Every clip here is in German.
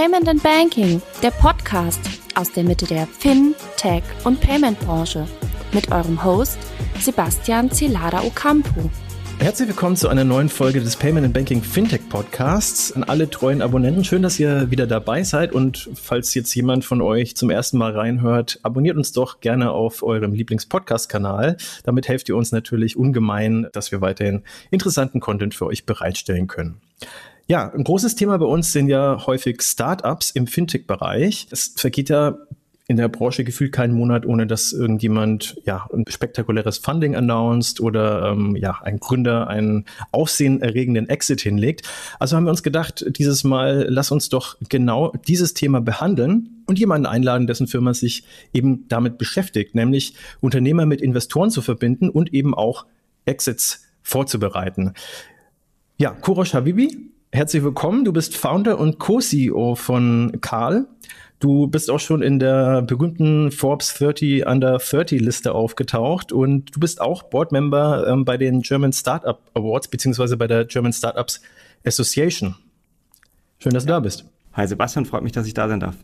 Payment and Banking, der Podcast aus der Mitte der Fin, Tech und Payment Branche mit eurem Host Sebastian Celada Ocampo. Herzlich willkommen zu einer neuen Folge des Payment and Banking Fintech Podcasts. An alle treuen Abonnenten, schön, dass ihr wieder dabei seid. Und falls jetzt jemand von euch zum ersten Mal reinhört, abonniert uns doch gerne auf eurem Lieblings-Podcast-Kanal. Damit helft ihr uns natürlich ungemein, dass wir weiterhin interessanten Content für euch bereitstellen können. Ja, ein großes Thema bei uns sind ja häufig Startups im Fintech-Bereich. Es vergeht ja in der Branche gefühlt keinen Monat, ohne dass irgendjemand ja ein spektakuläres Funding announced oder ähm, ja ein Gründer einen aufsehenerregenden Exit hinlegt. Also haben wir uns gedacht, dieses Mal lass uns doch genau dieses Thema behandeln und jemanden einladen, dessen Firma sich eben damit beschäftigt, nämlich Unternehmer mit Investoren zu verbinden und eben auch Exits vorzubereiten. Ja, Kurosh Habibi, herzlich willkommen. Du bist Founder und Co-CEO von Karl. Du bist auch schon in der berühmten Forbes 30 Under 30 Liste aufgetaucht und du bist auch Boardmember ähm, bei den German Startup Awards beziehungsweise bei der German Startups Association. Schön, dass du da bist. Hi Sebastian, freut mich, dass ich da sein darf.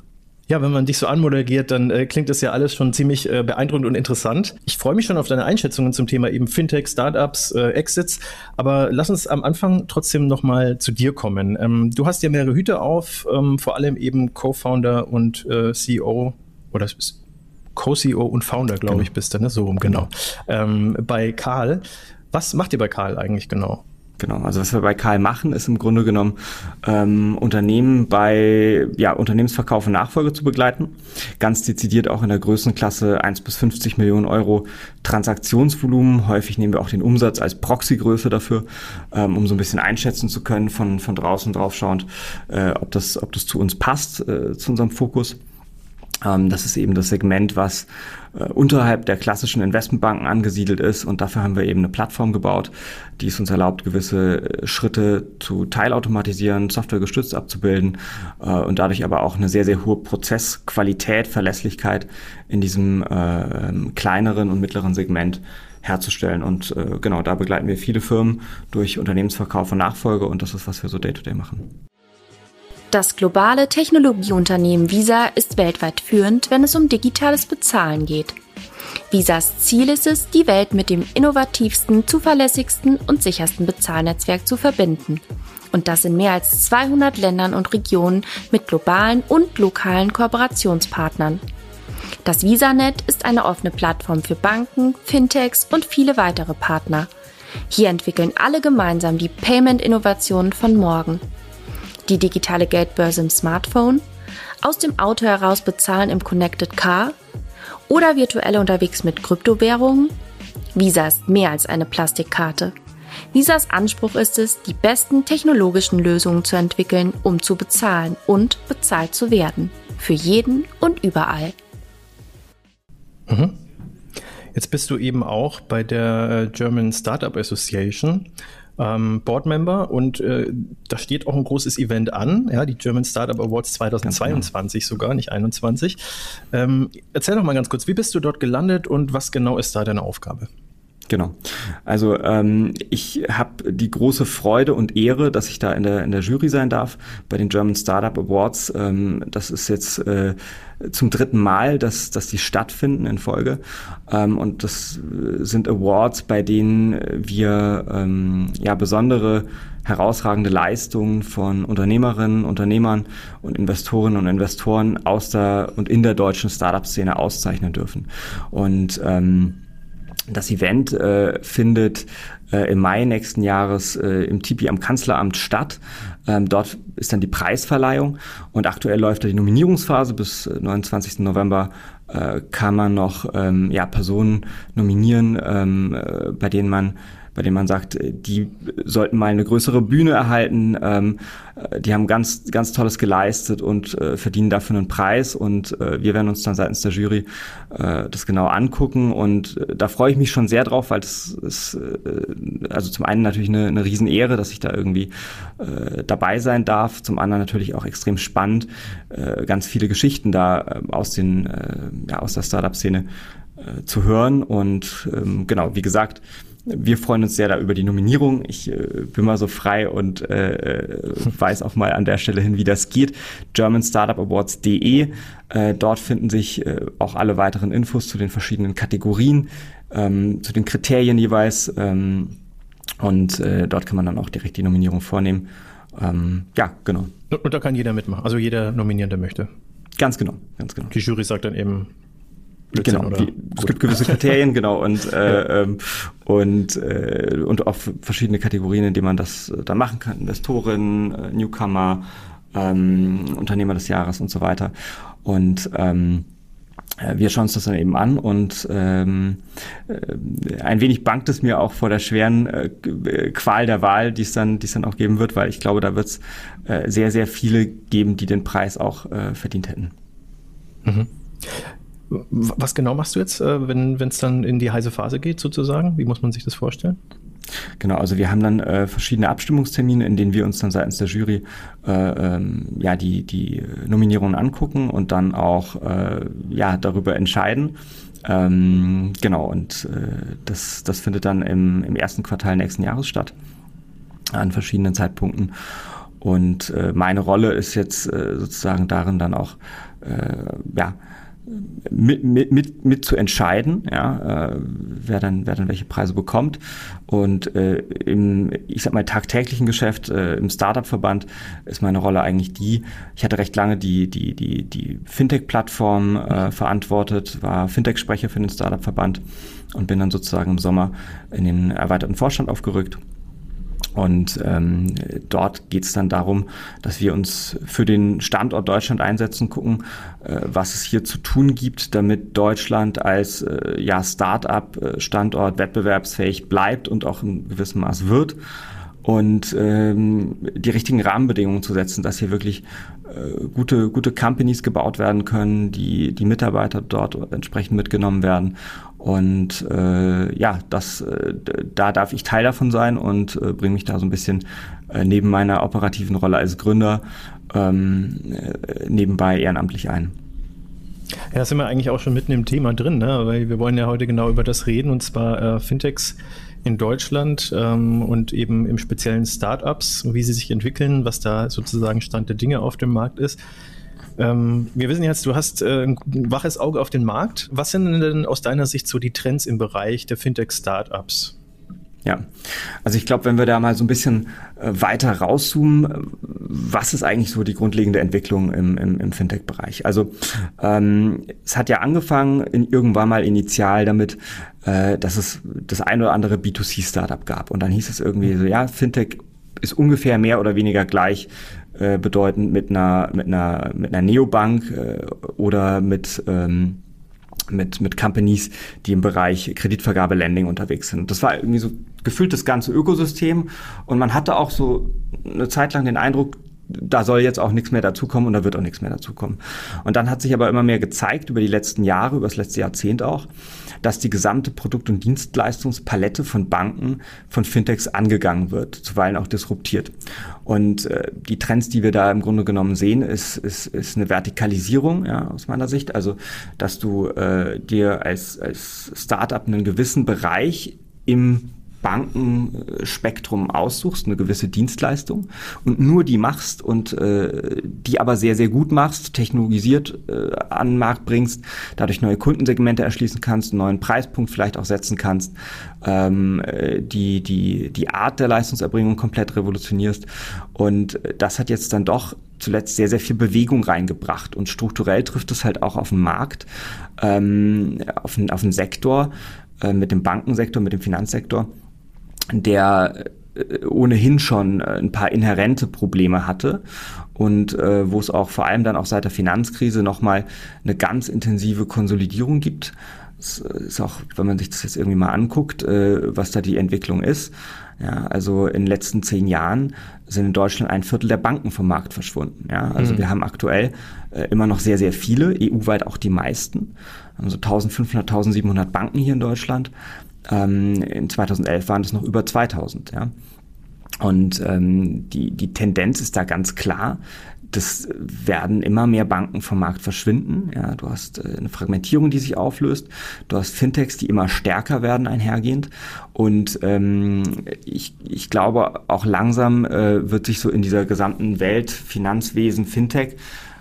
Ja, wenn man dich so anmoderiert, dann äh, klingt das ja alles schon ziemlich äh, beeindruckend und interessant. Ich freue mich schon auf deine Einschätzungen zum Thema eben Fintech, Startups, äh, Exits. Aber lass uns am Anfang trotzdem nochmal zu dir kommen. Ähm, du hast ja mehrere Hüte auf, ähm, vor allem eben Co-Founder und äh, CEO oder Co-CEO und Founder, glaube genau. ich, bist du, ne? So rum, genau. genau. Ähm, bei Karl. Was macht ihr bei Karl eigentlich genau? Genau, also was wir bei Karl machen, ist im Grunde genommen ähm, Unternehmen bei ja, Unternehmensverkauf und Nachfolge zu begleiten. Ganz dezidiert auch in der Größenklasse 1 bis 50 Millionen Euro Transaktionsvolumen. Häufig nehmen wir auch den Umsatz als Proxygröße dafür, ähm, um so ein bisschen einschätzen zu können von, von draußen draufschauend, äh, ob, das, ob das zu uns passt, äh, zu unserem Fokus. Ähm, das ist eben das Segment, was unterhalb der klassischen Investmentbanken angesiedelt ist. Und dafür haben wir eben eine Plattform gebaut, die es uns erlaubt, gewisse äh, Schritte zu teilautomatisieren, softwaregestützt abzubilden äh, und dadurch aber auch eine sehr, sehr hohe Prozessqualität, Verlässlichkeit in diesem äh, kleineren und mittleren Segment herzustellen. Und äh, genau, da begleiten wir viele Firmen durch Unternehmensverkauf und Nachfolge und das ist, was wir so day-to-day -Day machen. Das globale Technologieunternehmen Visa ist weltweit führend, wenn es um digitales Bezahlen geht. Visas Ziel ist es, die Welt mit dem innovativsten, zuverlässigsten und sichersten Bezahlnetzwerk zu verbinden. Und das in mehr als 200 Ländern und Regionen mit globalen und lokalen Kooperationspartnern. Das VisaNet ist eine offene Plattform für Banken, Fintechs und viele weitere Partner. Hier entwickeln alle gemeinsam die Payment-Innovationen von morgen die digitale Geldbörse im Smartphone, aus dem Auto heraus bezahlen im Connected Car oder virtuell unterwegs mit Kryptowährungen? Visa ist mehr als eine Plastikkarte. Visas Anspruch ist es, die besten technologischen Lösungen zu entwickeln, um zu bezahlen und bezahlt zu werden. Für jeden und überall. Mhm. Jetzt bist du eben auch bei der German Startup Association ähm, Boardmember und äh, da steht auch ein großes Event an, ja, die German Startup Awards 2022 genau. sogar, nicht 21. Ähm, erzähl doch mal ganz kurz, wie bist du dort gelandet und was genau ist da deine Aufgabe? Genau. Also ähm, ich habe die große Freude und Ehre, dass ich da in der, in der Jury sein darf bei den German Startup Awards. Ähm, das ist jetzt äh, zum dritten Mal, dass, dass die stattfinden in Folge. Ähm, und das sind Awards, bei denen wir ähm, ja besondere herausragende Leistungen von Unternehmerinnen, Unternehmern und Investorinnen und Investoren aus der und in der deutschen Startup-Szene auszeichnen dürfen. Und ähm, das Event äh, findet äh, im Mai nächsten Jahres äh, im Tipi am Kanzleramt statt. Ähm, dort ist dann die Preisverleihung und aktuell läuft da die Nominierungsphase. Bis 29. Äh, November äh, kann man noch ähm, ja, Personen nominieren, ähm, äh, bei denen man bei denen man sagt, äh, die sollten mal eine größere Bühne erhalten, ähm, äh, die haben ganz, ganz Tolles geleistet und äh, verdienen dafür einen Preis. Und äh, wir werden uns dann seitens der Jury äh, das genau angucken. Und äh, da freue ich mich schon sehr drauf, weil das ist also zum einen natürlich eine, eine Riesenehre, dass ich da irgendwie dabei sein darf, zum anderen natürlich auch extrem spannend, ganz viele Geschichten da äh, aus den ja, aus der Startup-Szene zu hören. Und ähm, genau, wie gesagt, wir freuen uns sehr da über die Nominierung. Ich äh, bin mal so frei und äh, weiß auch mal an der Stelle hin, wie das geht. GermanStartupAwards.de. Äh, dort finden sich äh, auch alle weiteren Infos zu den verschiedenen Kategorien, ähm, zu den Kriterien jeweils. Ähm, und äh, dort kann man dann auch direkt die Nominierung vornehmen. Ähm, ja, genau. Und da kann jeder mitmachen, also jeder nominieren, der möchte. Ganz genau, ganz genau. Die Jury sagt dann eben, Blödsinn, genau, die, es gibt gewisse Kriterien, genau, und, äh, ähm, und, äh, und auch verschiedene Kategorien, in denen man das äh, dann machen kann. Investoren, äh, Newcomer, ähm, Unternehmer des Jahres und so weiter. Und ähm, äh, wir schauen uns das dann eben an und ähm, äh, ein wenig bangt es mir auch vor der schweren äh, Qual der Wahl, die es dann, die es dann auch geben wird, weil ich glaube, da wird es äh, sehr, sehr viele geben, die den Preis auch äh, verdient hätten. Mhm. Was genau machst du jetzt, äh, wenn es dann in die heiße Phase geht, sozusagen? Wie muss man sich das vorstellen? Genau, also wir haben dann äh, verschiedene Abstimmungstermine, in denen wir uns dann seitens der Jury äh, ähm, ja die die Nominierungen angucken und dann auch äh, ja darüber entscheiden. Ähm, genau und äh, das das findet dann im, im ersten Quartal nächsten Jahres statt an verschiedenen Zeitpunkten. Und äh, meine Rolle ist jetzt sozusagen darin dann auch ja mit, mit, mit, mit zu entscheiden, ja, äh, wer dann wer dann welche Preise bekommt. Und äh, im ich sag mal tagtäglichen Geschäft äh, im Startup Verband ist meine Rolle eigentlich die ich hatte recht lange die die die die Fintech Plattform äh, verantwortet war Fintech Sprecher für den Startup Verband und bin dann sozusagen im Sommer in den erweiterten Vorstand aufgerückt und ähm, dort geht es dann darum, dass wir uns für den Standort Deutschland einsetzen, gucken, äh, was es hier zu tun gibt, damit Deutschland als äh, ja, Start-up-Standort äh, wettbewerbsfähig bleibt und auch in gewissem Maß wird und ähm, die richtigen Rahmenbedingungen zu setzen, dass hier wirklich äh, gute, gute Companies gebaut werden können, die, die Mitarbeiter dort entsprechend mitgenommen werden. Und äh, ja, das, äh, da darf ich Teil davon sein und äh, bringe mich da so ein bisschen äh, neben meiner operativen Rolle als Gründer ähm, äh, nebenbei ehrenamtlich ein. Ja, sind wir eigentlich auch schon mitten im Thema drin, ne? weil wir wollen ja heute genau über das reden, und zwar äh, Fintechs in Deutschland ähm, und eben im speziellen Startups, wie sie sich entwickeln, was da sozusagen Stand der Dinge auf dem Markt ist. Ähm, wir wissen jetzt, du hast äh, ein waches Auge auf den Markt. Was sind denn aus deiner Sicht so die Trends im Bereich der Fintech-Startups? Ja, also ich glaube, wenn wir da mal so ein bisschen äh, weiter rauszoomen, was ist eigentlich so die grundlegende Entwicklung im, im, im Fintech-Bereich? Also ähm, es hat ja angefangen in, irgendwann mal initial damit, äh, dass es das ein oder andere B2C-Startup gab. Und dann hieß es irgendwie so, ja, Fintech ist ungefähr mehr oder weniger gleich äh, bedeutend mit einer mit einer mit einer Neobank äh, oder mit ähm, mit, mit Companies, die im Bereich Kreditvergabe, Lending unterwegs sind. Das war irgendwie so gefühlt das ganze Ökosystem und man hatte auch so eine Zeit lang den Eindruck, da soll jetzt auch nichts mehr dazukommen und da wird auch nichts mehr dazukommen. Und dann hat sich aber immer mehr gezeigt über die letzten Jahre, über das letzte Jahrzehnt auch, dass die gesamte Produkt- und Dienstleistungspalette von Banken, von Fintechs angegangen wird, zuweilen auch disruptiert. Und äh, die Trends, die wir da im Grunde genommen sehen, ist, ist, ist eine Vertikalisierung ja, aus meiner Sicht. Also, dass du äh, dir als, als Startup einen gewissen Bereich im Bankenspektrum aussuchst, eine gewisse Dienstleistung und nur die machst und äh, die aber sehr, sehr gut machst, technologisiert äh, an den Markt bringst, dadurch neue Kundensegmente erschließen kannst, einen neuen Preispunkt vielleicht auch setzen kannst, ähm, äh, die, die, die Art der Leistungserbringung komplett revolutionierst. Und das hat jetzt dann doch zuletzt sehr, sehr viel Bewegung reingebracht. Und strukturell trifft es halt auch auf den Markt, ähm, auf, den, auf den Sektor, äh, mit dem Bankensektor, mit dem Finanzsektor der äh, ohnehin schon äh, ein paar inhärente Probleme hatte und äh, wo es auch vor allem dann auch seit der Finanzkrise nochmal eine ganz intensive Konsolidierung gibt. Es ist auch, wenn man sich das jetzt irgendwie mal anguckt, äh, was da die Entwicklung ist. Ja, also in den letzten zehn Jahren sind in Deutschland ein Viertel der Banken vom Markt verschwunden. Ja, also mhm. wir haben aktuell äh, immer noch sehr, sehr viele, EU-weit auch die meisten. Also 1500, 1700 Banken hier in Deutschland. Ähm, in 2011 waren es noch über 2000. Ja. Und ähm, die, die Tendenz ist da ganz klar, das werden immer mehr Banken vom Markt verschwinden. Ja, du hast äh, eine Fragmentierung, die sich auflöst. Du hast Fintechs, die immer stärker werden einhergehend. Und ähm, ich, ich glaube, auch langsam äh, wird sich so in dieser gesamten Welt Finanzwesen, Fintech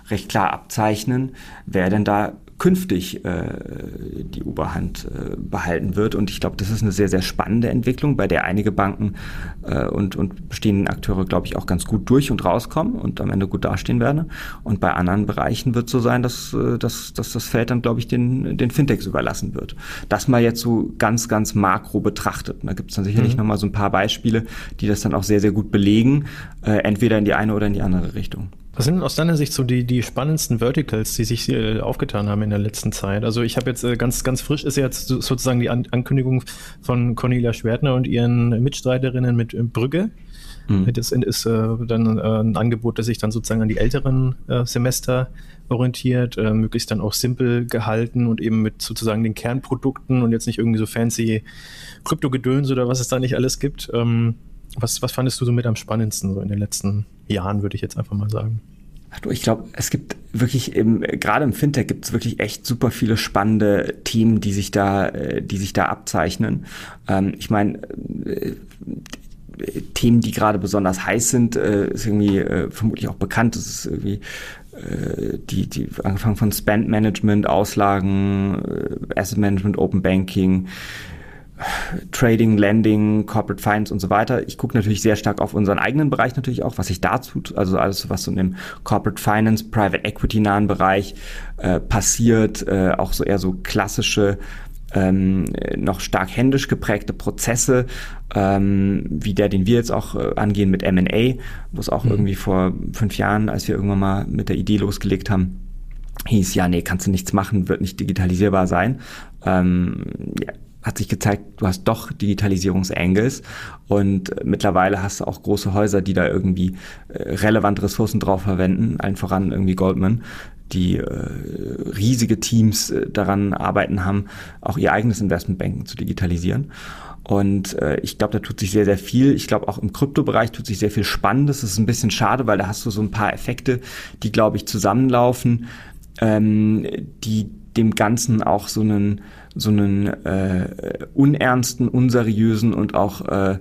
recht klar abzeichnen, wer denn da künftig äh, die Oberhand äh, behalten wird. Und ich glaube, das ist eine sehr, sehr spannende Entwicklung, bei der einige Banken äh, und, und bestehenden Akteure, glaube ich, auch ganz gut durch und rauskommen und am Ende gut dastehen werden. Und bei anderen Bereichen wird es so sein, dass, äh, dass, dass das Feld dann, glaube ich, den, den Fintechs überlassen wird. Das mal jetzt so ganz, ganz makro betrachtet. Und da gibt es dann sicherlich mhm. nochmal so ein paar Beispiele, die das dann auch sehr, sehr gut belegen, äh, entweder in die eine oder in die andere Richtung. Was sind aus deiner Sicht so die, die spannendsten Verticals, die sich äh, aufgetan haben in der letzten Zeit? Also ich habe jetzt äh, ganz, ganz frisch ist jetzt sozusagen die An Ankündigung von Cornelia Schwertner und ihren Mitstreiterinnen mit äh, Brügge. Mhm. Das ist äh, dann äh, ein Angebot, das sich dann sozusagen an die älteren äh, Semester orientiert, möglichst dann auch simpel gehalten und eben mit sozusagen den Kernprodukten und jetzt nicht irgendwie so fancy Kryptogedöns oder was es da nicht alles gibt. Ähm, was, was fandest du so mit am spannendsten so in den letzten Jahren, würde ich jetzt einfach mal sagen? Ach du, ich glaube, es gibt wirklich im, gerade im Fintech gibt es wirklich echt super viele spannende Themen, die sich da, äh, die sich da abzeichnen. Ähm, ich meine, äh, Themen, die gerade besonders heiß sind, äh, ist irgendwie äh, vermutlich auch bekannt. Das ist irgendwie äh, die, die angefangen von Spend Management, Auslagen, äh, Asset Management, Open Banking, Trading, Lending, Corporate Finance und so weiter. Ich gucke natürlich sehr stark auf unseren eigenen Bereich natürlich auch, was sich dazu, also alles, was so in dem Corporate Finance, Private Equity nahen Bereich äh, passiert, äh, auch so eher so klassische ähm, noch stark händisch geprägte Prozesse, ähm, wie der, den wir jetzt auch äh, angehen mit M&A, wo es auch mhm. irgendwie vor fünf Jahren, als wir irgendwann mal mit der Idee losgelegt haben, hieß, ja, nee, kannst du nichts machen, wird nicht digitalisierbar sein. Ähm, ja, hat sich gezeigt, du hast doch Digitalisierungsangles und mittlerweile hast du auch große Häuser, die da irgendwie äh, relevante Ressourcen drauf verwenden, allen voran irgendwie Goldman, die äh, riesige Teams äh, daran arbeiten haben, auch ihr eigenes Investmentbanking zu digitalisieren. Und äh, ich glaube, da tut sich sehr, sehr viel. Ich glaube, auch im Kryptobereich tut sich sehr viel Spannendes. Das ist ein bisschen schade, weil da hast du so ein paar Effekte, die, glaube ich, zusammenlaufen, ähm, die dem Ganzen auch so einen so einen äh, unernsten, unseriösen und auch äh,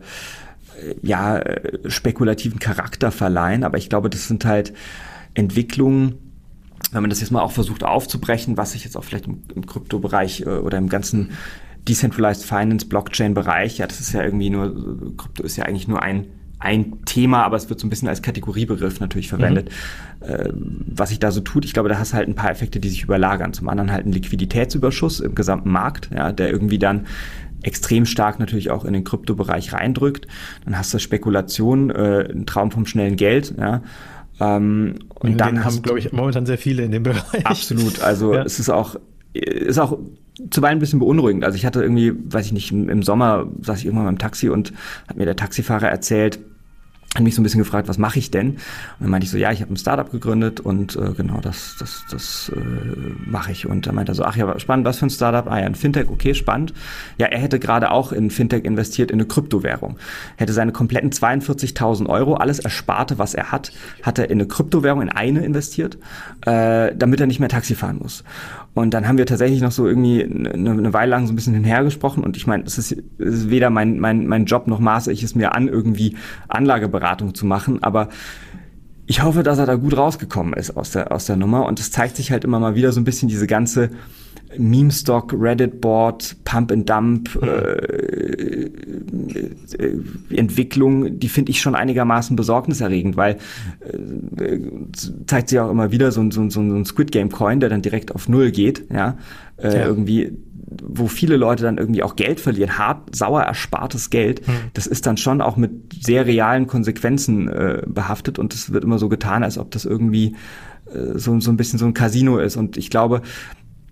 ja spekulativen Charakter verleihen. Aber ich glaube, das sind halt Entwicklungen, wenn man das jetzt mal auch versucht aufzubrechen, was sich jetzt auch vielleicht im, im Kryptobereich äh, oder im ganzen Decentralized Finance Blockchain Bereich, ja, das ist ja irgendwie nur, Krypto ist ja eigentlich nur ein ein Thema, aber es wird so ein bisschen als Kategoriebegriff natürlich verwendet. Mhm. Äh, was sich da so tut, ich glaube, da hast halt ein paar Effekte, die sich überlagern. Zum anderen halt ein Liquiditätsüberschuss im gesamten Markt, ja, der irgendwie dann extrem stark natürlich auch in den Kryptobereich reindrückt. Dann hast du Spekulation, äh, ein Traum vom schnellen Geld, ja. Ähm, und den dann haben, glaube ich, momentan sehr viele in dem Bereich. Absolut. Also ja. es ist auch, ist auch zuweilen ein bisschen beunruhigend. Also ich hatte irgendwie, weiß ich nicht, im Sommer saß ich irgendwann beim Taxi und hat mir der Taxifahrer erzählt, hat mich so ein bisschen gefragt, was mache ich denn? Und dann meinte ich so, ja, ich habe ein Startup gegründet und äh, genau das, das, das äh, mache ich. Und dann meinte er so, ach ja, spannend, was für ein Startup? Ah ja, ein Fintech, okay, spannend. Ja, er hätte gerade auch in Fintech investiert, in eine Kryptowährung. Hätte seine kompletten 42.000 Euro, alles Ersparte, was er hat, hat er in eine Kryptowährung, in eine investiert, äh, damit er nicht mehr Taxi fahren muss. Und dann haben wir tatsächlich noch so irgendwie eine, eine Weile lang so ein bisschen hinhergesprochen. Und ich meine, es ist, ist weder mein, mein, mein Job noch maße ich es mir an, irgendwie Anlageberatung zu machen. Aber ich hoffe, dass er da gut rausgekommen ist aus der, aus der Nummer. Und es zeigt sich halt immer mal wieder so ein bisschen diese ganze Meme-Stock, Reddit-Board, Pump-and-Dump mhm. äh, äh, Entwicklung, die finde ich schon einigermaßen besorgniserregend, weil äh, zeigt sich auch immer wieder so, so, so, ein Squid Game Coin, der dann direkt auf Null geht, ja, äh, ja. irgendwie wo viele Leute dann irgendwie auch Geld verlieren, hart, sauer erspartes Geld, mhm. das ist dann schon auch mit sehr realen Konsequenzen äh, behaftet und es wird immer so getan, als ob das irgendwie äh, so, so ein bisschen so ein Casino ist. Und ich glaube,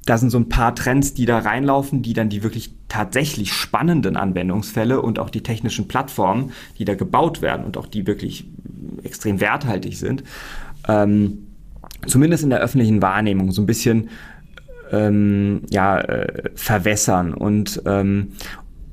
da sind so ein paar Trends, die da reinlaufen, die dann die wirklich tatsächlich spannenden Anwendungsfälle und auch die technischen Plattformen, die da gebaut werden und auch die wirklich extrem werthaltig sind, ähm, zumindest in der öffentlichen Wahrnehmung so ein bisschen ähm, ja, äh, verwässern und, ähm,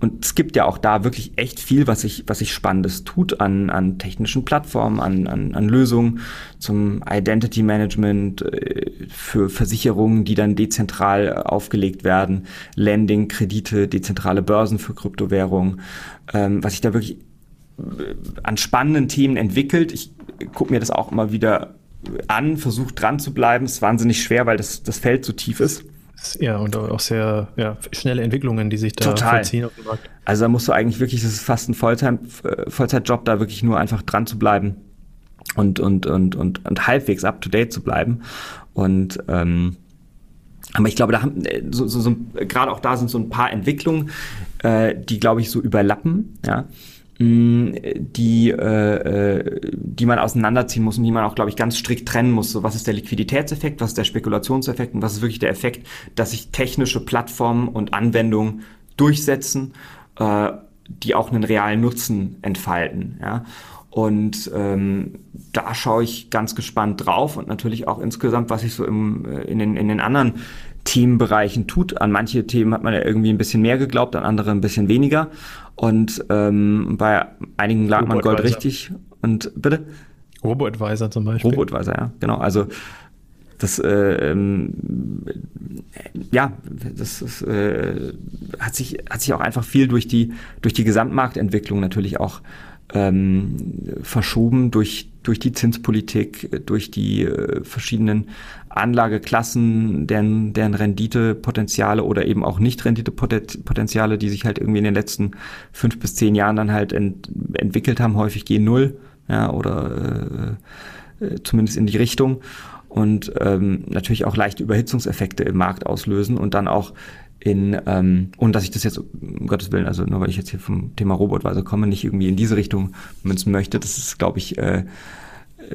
und es gibt ja auch da wirklich echt viel, was sich, was sich Spannendes tut an, an technischen Plattformen, an, an, an Lösungen zum Identity Management, äh, für Versicherungen, die dann dezentral aufgelegt werden, Lending, Kredite, dezentrale Börsen für Kryptowährungen, ähm, was sich da wirklich äh, an spannenden Themen entwickelt. Ich gucke mir das auch immer wieder an, versuche dran zu bleiben. Es ist wahnsinnig schwer, weil das, das Feld so tief ist. Ja, und auch sehr ja, schnelle Entwicklungen, die sich da Total. vollziehen auf dem Markt. Also da musst du eigentlich wirklich, das ist fast ein Volltime, äh, Vollzeitjob, da wirklich nur einfach dran zu bleiben und, und, und, und, und halbwegs up to date zu bleiben. Und ähm, aber ich glaube, da haben äh, so, so, so gerade auch da sind so ein paar Entwicklungen, äh, die, glaube ich, so überlappen, ja die, äh, äh, die man auseinanderziehen muss und die man auch, glaube ich, ganz strikt trennen muss. So, was ist der Liquiditätseffekt, was ist der Spekulationseffekt und was ist wirklich der Effekt, dass sich technische Plattformen und Anwendungen durchsetzen, äh, die auch einen realen Nutzen entfalten. Ja? Und ähm, da schaue ich ganz gespannt drauf und natürlich auch insgesamt, was sich so im, äh, in, den, in den anderen Themenbereichen tut. An manche Themen hat man ja irgendwie ein bisschen mehr geglaubt, an andere ein bisschen weniger. Und ähm, bei einigen lag man Gold richtig. Und bitte? Robo-Advisor zum Beispiel. Robo-Advisor, ja, genau. Also das äh, ähm, ja, das ist, äh, hat sich hat sich auch einfach viel durch die durch die Gesamtmarktentwicklung natürlich auch ähm, verschoben durch durch die Zinspolitik, durch die äh, verschiedenen Anlageklassen, deren, deren Renditepotenziale oder eben auch nicht Renditepotenziale, die sich halt irgendwie in den letzten fünf bis zehn Jahren dann halt ent, entwickelt haben, häufig gehen null, ja, oder äh, äh, zumindest in die Richtung. Und ähm, natürlich auch leichte Überhitzungseffekte im Markt auslösen und dann auch in, ähm, und dass ich das jetzt, um Gottes Willen, also nur weil ich jetzt hier vom Thema Robotweise komme, nicht irgendwie in diese Richtung münzen möchte, das ist, glaube ich, äh,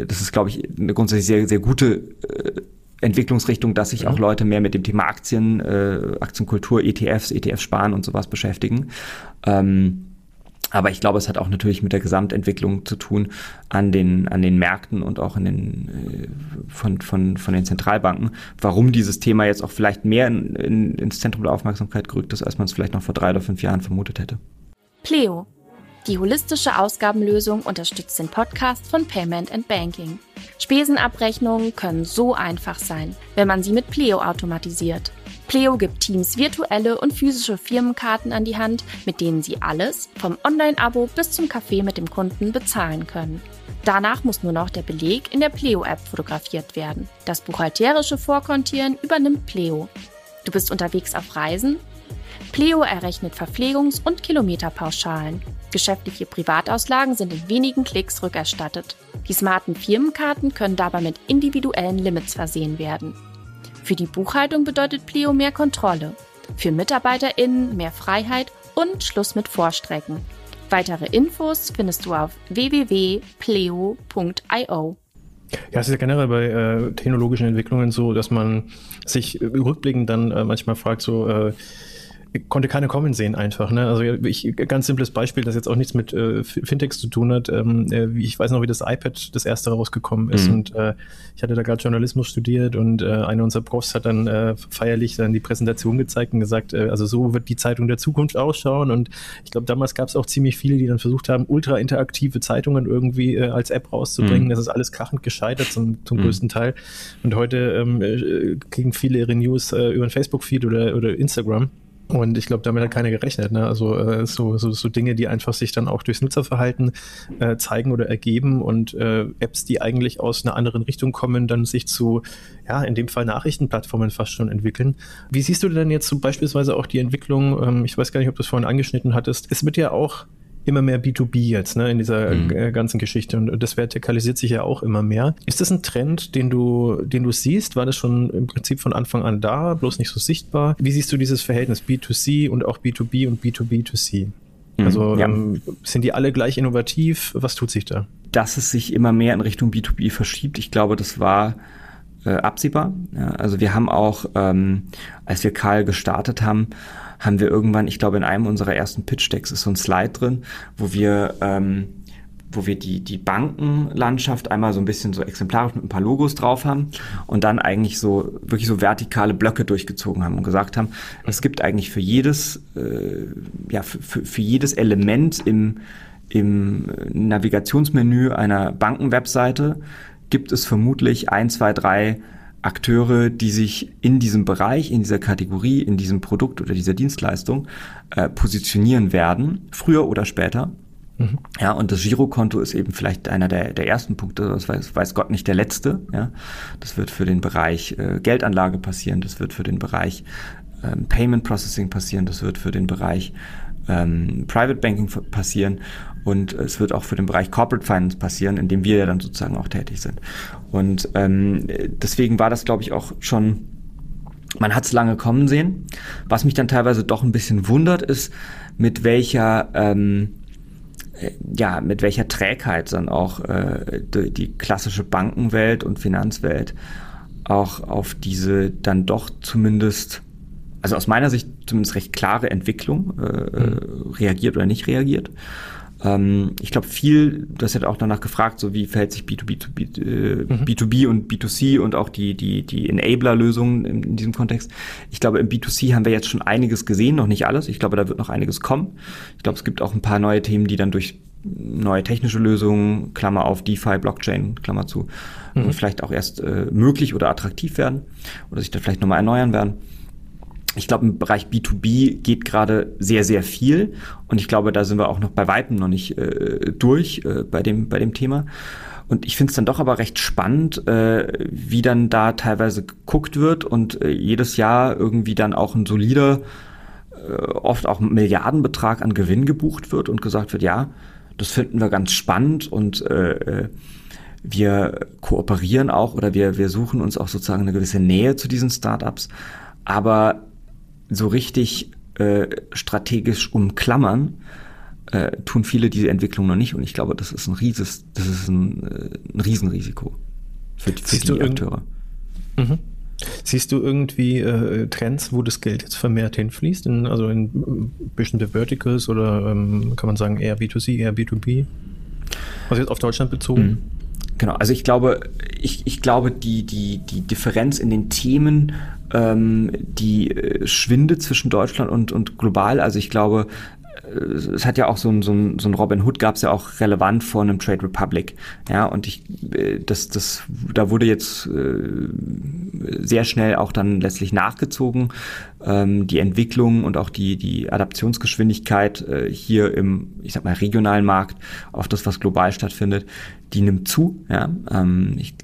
das ist, glaube ich, eine grundsätzlich sehr, sehr gute äh, Entwicklungsrichtung, dass sich ja. auch Leute mehr mit dem Thema Aktien, äh, Aktienkultur, ETFs, ETF sparen und sowas beschäftigen. Ähm, aber ich glaube, es hat auch natürlich mit der Gesamtentwicklung zu tun an den, an den Märkten und auch in den, äh, von, von, von den Zentralbanken, warum dieses Thema jetzt auch vielleicht mehr in, in, ins Zentrum der Aufmerksamkeit gerückt ist, als man es vielleicht noch vor drei oder fünf Jahren vermutet hätte. Pleo. Die holistische Ausgabenlösung unterstützt den Podcast von Payment and Banking. Spesenabrechnungen können so einfach sein, wenn man sie mit Pleo automatisiert. Pleo gibt Teams virtuelle und physische Firmenkarten an die Hand, mit denen sie alles, vom Online-Abo bis zum Kaffee mit dem Kunden, bezahlen können. Danach muss nur noch der Beleg in der Pleo-App fotografiert werden. Das buchhalterische Vorkontieren übernimmt Pleo. Du bist unterwegs auf Reisen? Pleo errechnet Verpflegungs- und Kilometerpauschalen. Geschäftliche Privatauslagen sind in wenigen Klicks rückerstattet. Die smarten Firmenkarten können dabei mit individuellen Limits versehen werden. Für die Buchhaltung bedeutet Pleo mehr Kontrolle. Für MitarbeiterInnen mehr Freiheit und Schluss mit Vorstrecken. Weitere Infos findest du auf www.pleo.io. Ja, es ist ja generell bei äh, technologischen Entwicklungen so, dass man sich rückblickend dann äh, manchmal fragt, so, äh, konnte keine kommen sehen einfach. Ne? Also ich, ganz simples Beispiel, das jetzt auch nichts mit äh, Fintechs zu tun hat. Ähm, äh, ich weiß noch, wie das iPad das erste rausgekommen ist mhm. und äh, ich hatte da gerade Journalismus studiert und äh, einer unserer Profs hat dann äh, feierlich dann die Präsentation gezeigt und gesagt, äh, also so wird die Zeitung der Zukunft ausschauen und ich glaube, damals gab es auch ziemlich viele, die dann versucht haben, ultra interaktive Zeitungen irgendwie als App rauszubringen. Mhm. Das ist alles krachend gescheitert zum, zum mhm. größten Teil und heute ähm, äh, kriegen viele ihre News über ein Facebook-Feed oder, oder Instagram. Und ich glaube, damit hat keiner gerechnet. Ne? Also äh, so, so, so Dinge, die einfach sich dann auch durchs Nutzerverhalten äh, zeigen oder ergeben und äh, Apps, die eigentlich aus einer anderen Richtung kommen, dann sich zu, ja, in dem Fall Nachrichtenplattformen fast schon entwickeln. Wie siehst du denn jetzt so beispielsweise auch die Entwicklung, ähm, ich weiß gar nicht, ob du es vorhin angeschnitten hattest, es wird ja auch immer mehr B2B jetzt, ne, in dieser mhm. Äh, ganzen Geschichte und das vertikalisiert sich ja auch immer mehr. Ist das ein Trend, den du, den du siehst? War das schon im Prinzip von Anfang an da, bloß nicht so sichtbar? Wie siehst du dieses Verhältnis B2C und auch B2B und B2B2C? Mhm, also ja. ähm, sind die alle gleich innovativ? Was tut sich da? Dass es sich immer mehr in Richtung B2B verschiebt, ich glaube, das war äh, absehbar. Ja, also wir haben auch, ähm, als wir Karl gestartet haben, haben wir irgendwann, ich glaube, in einem unserer ersten Pitch-Decks ist so ein Slide drin, wo wir ähm, wo wir die, die Bankenlandschaft einmal so ein bisschen so exemplarisch mit ein paar Logos drauf haben und dann eigentlich so wirklich so vertikale Blöcke durchgezogen haben und gesagt haben, es gibt eigentlich für jedes, äh, ja, für, für, für jedes Element im, im Navigationsmenü einer Bankenwebseite gibt es vermutlich ein, zwei, drei Akteure, die sich in diesem Bereich, in dieser Kategorie, in diesem Produkt oder dieser Dienstleistung äh, positionieren werden, früher oder später. Mhm. Ja, und das Girokonto ist eben vielleicht einer der, der ersten Punkte, das weiß, weiß Gott nicht der letzte. Ja, das wird für den Bereich äh, Geldanlage passieren, das wird für den Bereich ähm, Payment Processing passieren, das wird für den Bereich ähm, Private Banking passieren und es wird auch für den Bereich Corporate Finance passieren, in dem wir ja dann sozusagen auch tätig sind. Und ähm, deswegen war das, glaube ich, auch schon, man hat es lange kommen sehen. Was mich dann teilweise doch ein bisschen wundert, ist, mit welcher ähm, äh, ja, mit welcher Trägheit dann auch äh, die, die klassische Bankenwelt und Finanzwelt auch auf diese dann doch zumindest also aus meiner Sicht zumindest recht klare Entwicklung äh, mhm. reagiert oder nicht reagiert. Ähm, ich glaube viel, das hat auch danach gefragt, so wie verhält sich B2B, to B, äh, mhm. B2B und B2C und auch die, die, die Enabler-Lösungen in, in, diesem Kontext. Ich glaube, im B2C haben wir jetzt schon einiges gesehen, noch nicht alles. Ich glaube, da wird noch einiges kommen. Ich glaube, es gibt auch ein paar neue Themen, die dann durch neue technische Lösungen, Klammer auf DeFi, Blockchain, Klammer zu, mhm. vielleicht auch erst äh, möglich oder attraktiv werden oder sich dann vielleicht nochmal erneuern werden ich glaube, im Bereich B2B geht gerade sehr, sehr viel. Und ich glaube, da sind wir auch noch bei Weitem noch nicht äh, durch äh, bei, dem, bei dem Thema. Und ich finde es dann doch aber recht spannend, äh, wie dann da teilweise geguckt wird und äh, jedes Jahr irgendwie dann auch ein solider, äh, oft auch Milliardenbetrag an Gewinn gebucht wird und gesagt wird, ja, das finden wir ganz spannend und äh wir kooperieren auch oder wir, wir suchen uns auch sozusagen eine gewisse Nähe zu diesen Startups. Aber so richtig äh, strategisch umklammern, äh, tun viele diese Entwicklung noch nicht. Und ich glaube, das ist ein rieses, das ist ein, äh, ein Riesenrisiko für, für die Akteure. Mhm. Siehst du irgendwie äh, Trends, wo das Geld jetzt vermehrt hinfließt? In, also in bestimmte Verticals oder ähm, kann man sagen eher B2C, eher B2B? Also jetzt auf Deutschland bezogen? Mhm. Genau, also ich glaube, ich, ich glaube, die, die, die Differenz in den Themen, ähm, die äh, schwindet zwischen Deutschland und, und global. Also ich glaube, es hat ja auch so ein, so ein, so ein Robin Hood gab es ja auch relevant vor einem Trade Republic. Ja, und ich, äh, das, das, da wurde jetzt äh, sehr schnell auch dann letztlich nachgezogen. Ähm, die Entwicklung und auch die, die Adaptionsgeschwindigkeit äh, hier im, ich sag mal, regionalen Markt auf das, was global stattfindet, die nimmt zu. Ja, ähm, ich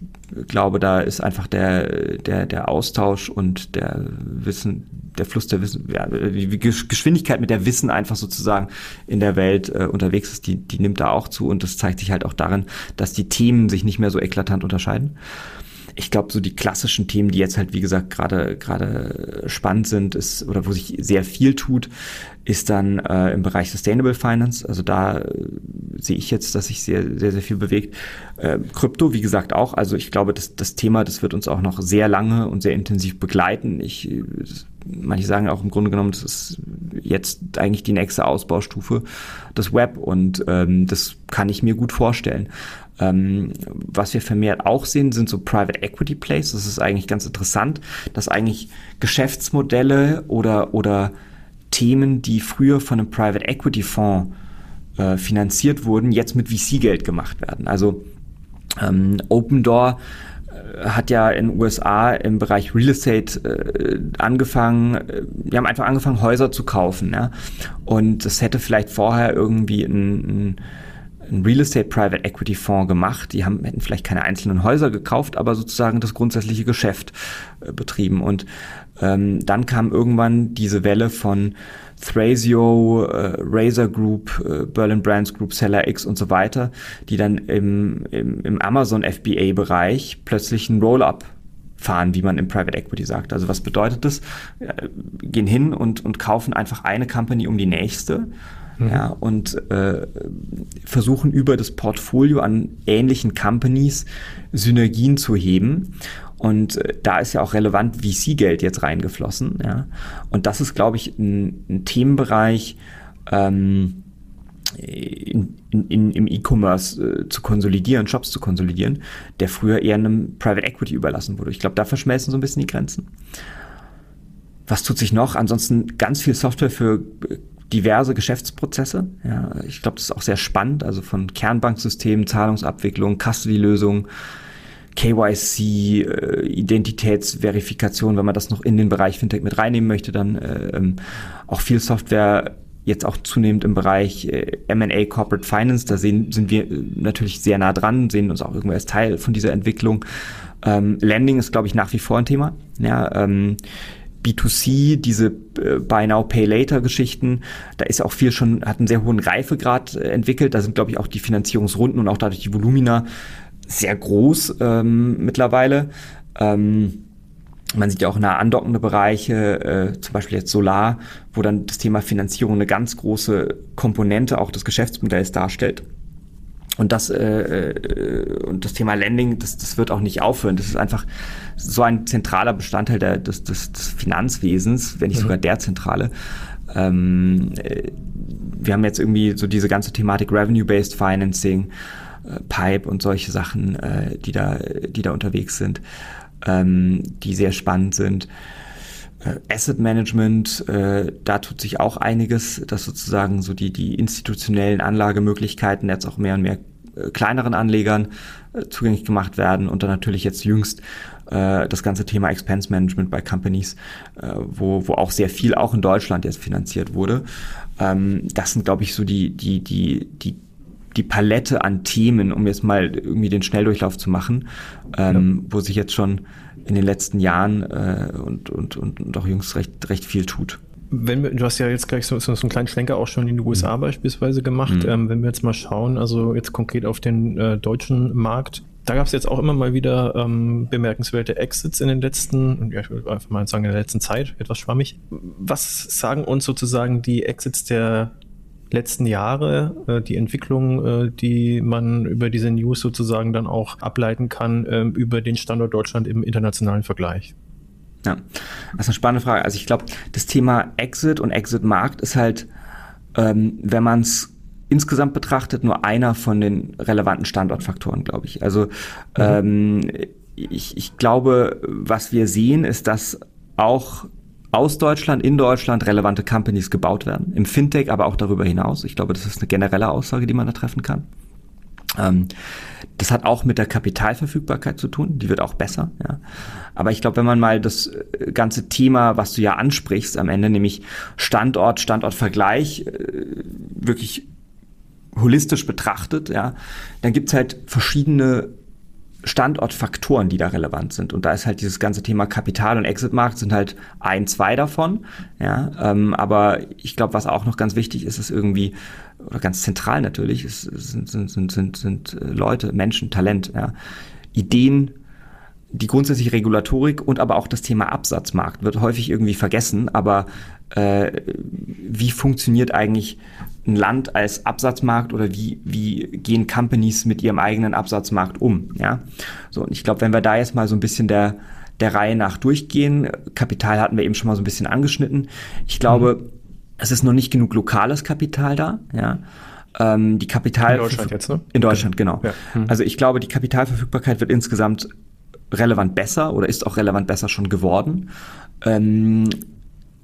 glaube, da ist einfach der, der, der Austausch und der Wissen, der Fluss der Wissen, ja, die Geschwindigkeit, mit der Wissen einfach sozusagen in der Welt äh, unterwegs ist, die, die nimmt da auch zu und das zeigt sich halt auch darin, dass die Themen sich nicht mehr so eklatant unterscheiden ich glaube, so die klassischen Themen, die jetzt halt, wie gesagt, gerade gerade spannend sind, ist oder wo sich sehr viel tut, ist dann äh, im Bereich Sustainable Finance. Also da äh, sehe ich jetzt, dass sich sehr, sehr, sehr viel bewegt. Äh, Krypto, wie gesagt, auch. Also ich glaube, das, das Thema, das wird uns auch noch sehr lange und sehr intensiv begleiten. Ich, manche sagen auch im Grunde genommen, das ist jetzt eigentlich die nächste Ausbaustufe des Web und ähm, das kann ich mir gut vorstellen. Ähm, was wir vermehrt auch sehen, sind so Private Equity Plays. Das ist eigentlich ganz interessant, dass eigentlich Geschäftsmodelle oder, oder Themen, die früher von einem Private Equity Fonds äh, finanziert wurden, jetzt mit VC-Geld gemacht werden. Also ähm, Open Door äh, hat ja in den USA im Bereich Real Estate äh, angefangen, äh, die haben einfach angefangen, Häuser zu kaufen. Ja? Und das hätte vielleicht vorher irgendwie ein, ein ein Real Estate Private Equity Fonds gemacht. Die haben, hätten vielleicht keine einzelnen Häuser gekauft, aber sozusagen das grundsätzliche Geschäft äh, betrieben. Und ähm, dann kam irgendwann diese Welle von Thrasio, äh, Razer Group, äh, Berlin Brands Group, Seller X und so weiter, die dann im, im, im Amazon FBA-Bereich plötzlich ein Roll-up fahren, wie man im Private Equity sagt. Also was bedeutet das? Äh, gehen hin und, und kaufen einfach eine Company um die nächste mhm. ja, und äh, versuchen über das Portfolio an ähnlichen Companies Synergien zu heben. Und äh, da ist ja auch relevant VC-Geld jetzt reingeflossen. Ja. Und das ist, glaube ich, ein, ein Themenbereich, ähm, in, in, im E-Commerce äh, zu konsolidieren, Shops zu konsolidieren, der früher eher einem Private Equity überlassen wurde. Ich glaube, da verschmelzen so ein bisschen die Grenzen. Was tut sich noch? Ansonsten ganz viel Software für diverse Geschäftsprozesse. Ja, ich glaube, das ist auch sehr spannend, also von Kernbanksystemen, Zahlungsabwicklung, Custody-Lösungen, KYC, äh, Identitätsverifikation, wenn man das noch in den Bereich Fintech mit reinnehmen möchte, dann äh, ähm, auch viel Software jetzt auch zunehmend im Bereich äh, M&A Corporate Finance, da sehen, sind wir äh, natürlich sehr nah dran, sehen uns auch irgendwo als Teil von dieser Entwicklung. Ähm, Landing ist, glaube ich, nach wie vor ein Thema. Ja, ähm, B2C, diese äh, Buy Now Pay Later Geschichten, da ist auch viel schon, hat einen sehr hohen Reifegrad äh, entwickelt. Da sind, glaube ich, auch die Finanzierungsrunden und auch dadurch die Volumina sehr groß ähm, mittlerweile. Ähm, man sieht ja auch nahe andockende Bereiche, äh, zum Beispiel jetzt Solar, wo dann das Thema Finanzierung eine ganz große Komponente auch des Geschäftsmodells darstellt. Und das, äh, äh, und das Thema Lending, das, das wird auch nicht aufhören. Das ist einfach so ein zentraler Bestandteil der, des, des, des Finanzwesens, wenn nicht mhm. sogar der zentrale. Ähm, äh, wir haben jetzt irgendwie so diese ganze Thematik Revenue-Based Financing, äh, Pipe und solche Sachen, äh, die da, die da unterwegs sind ähm, die sehr spannend sind. Äh, Asset Management, äh, da tut sich auch einiges, dass sozusagen so die, die institutionellen Anlagemöglichkeiten jetzt auch mehr und mehr äh, kleineren Anlegern äh, zugänglich gemacht werden und dann natürlich jetzt jüngst äh, das ganze Thema Expense Management bei Companies, äh, wo, wo auch sehr viel auch in Deutschland jetzt finanziert wurde. Ähm, das sind, glaube ich, so die, die, die, die die Palette an Themen, um jetzt mal irgendwie den Schnelldurchlauf zu machen, ähm, ja. wo sich jetzt schon in den letzten Jahren äh, und, und, und, auch jüngst recht, recht viel tut. Wenn wir, du hast ja jetzt gleich so, so einen kleinen Schlenker auch schon in den USA mhm. beispielsweise gemacht. Mhm. Ähm, wenn wir jetzt mal schauen, also jetzt konkret auf den äh, deutschen Markt, da gab es jetzt auch immer mal wieder ähm, bemerkenswerte Exits in den letzten, ja, ich würde einfach mal sagen, in der letzten Zeit, etwas schwammig. Was sagen uns sozusagen die Exits der letzten Jahre, äh, die Entwicklung, äh, die man über diese News sozusagen dann auch ableiten kann, äh, über den Standort Deutschland im internationalen Vergleich? Ja, das ist eine spannende Frage. Also ich glaube, das Thema Exit und Exit-Markt ist halt, ähm, wenn man es insgesamt betrachtet, nur einer von den relevanten Standortfaktoren, glaube ich. Also mhm. ähm, ich, ich glaube, was wir sehen, ist, dass auch aus Deutschland, in Deutschland relevante Companies gebaut werden. Im Fintech, aber auch darüber hinaus. Ich glaube, das ist eine generelle Aussage, die man da treffen kann. Ähm, das hat auch mit der Kapitalverfügbarkeit zu tun. Die wird auch besser. Ja. Aber ich glaube, wenn man mal das äh, ganze Thema, was du ja ansprichst am Ende, nämlich Standort, Standortvergleich, äh, wirklich holistisch betrachtet, ja, dann gibt's halt verschiedene Standortfaktoren, die da relevant sind. Und da ist halt dieses ganze Thema Kapital- und Exitmarkt sind halt ein, zwei davon. Ja, ähm, aber ich glaube, was auch noch ganz wichtig ist, ist irgendwie, oder ganz zentral natürlich, ist, sind, sind, sind, sind, sind äh, Leute, Menschen, Talent, ja. Ideen, die grundsätzliche Regulatorik und aber auch das Thema Absatzmarkt wird häufig irgendwie vergessen, aber äh, wie funktioniert eigentlich ein Land als Absatzmarkt oder wie, wie gehen Companies mit ihrem eigenen Absatzmarkt um? Ja, so und ich glaube, wenn wir da jetzt mal so ein bisschen der der Reihe nach durchgehen, Kapital hatten wir eben schon mal so ein bisschen angeschnitten. Ich glaube, mhm. es ist noch nicht genug lokales Kapital da. Ja, ähm, die Kapital in Deutschland jetzt, ne? In Deutschland, genau. Ja. Mhm. Also ich glaube, die Kapitalverfügbarkeit wird insgesamt relevant besser oder ist auch relevant besser schon geworden. Ähm,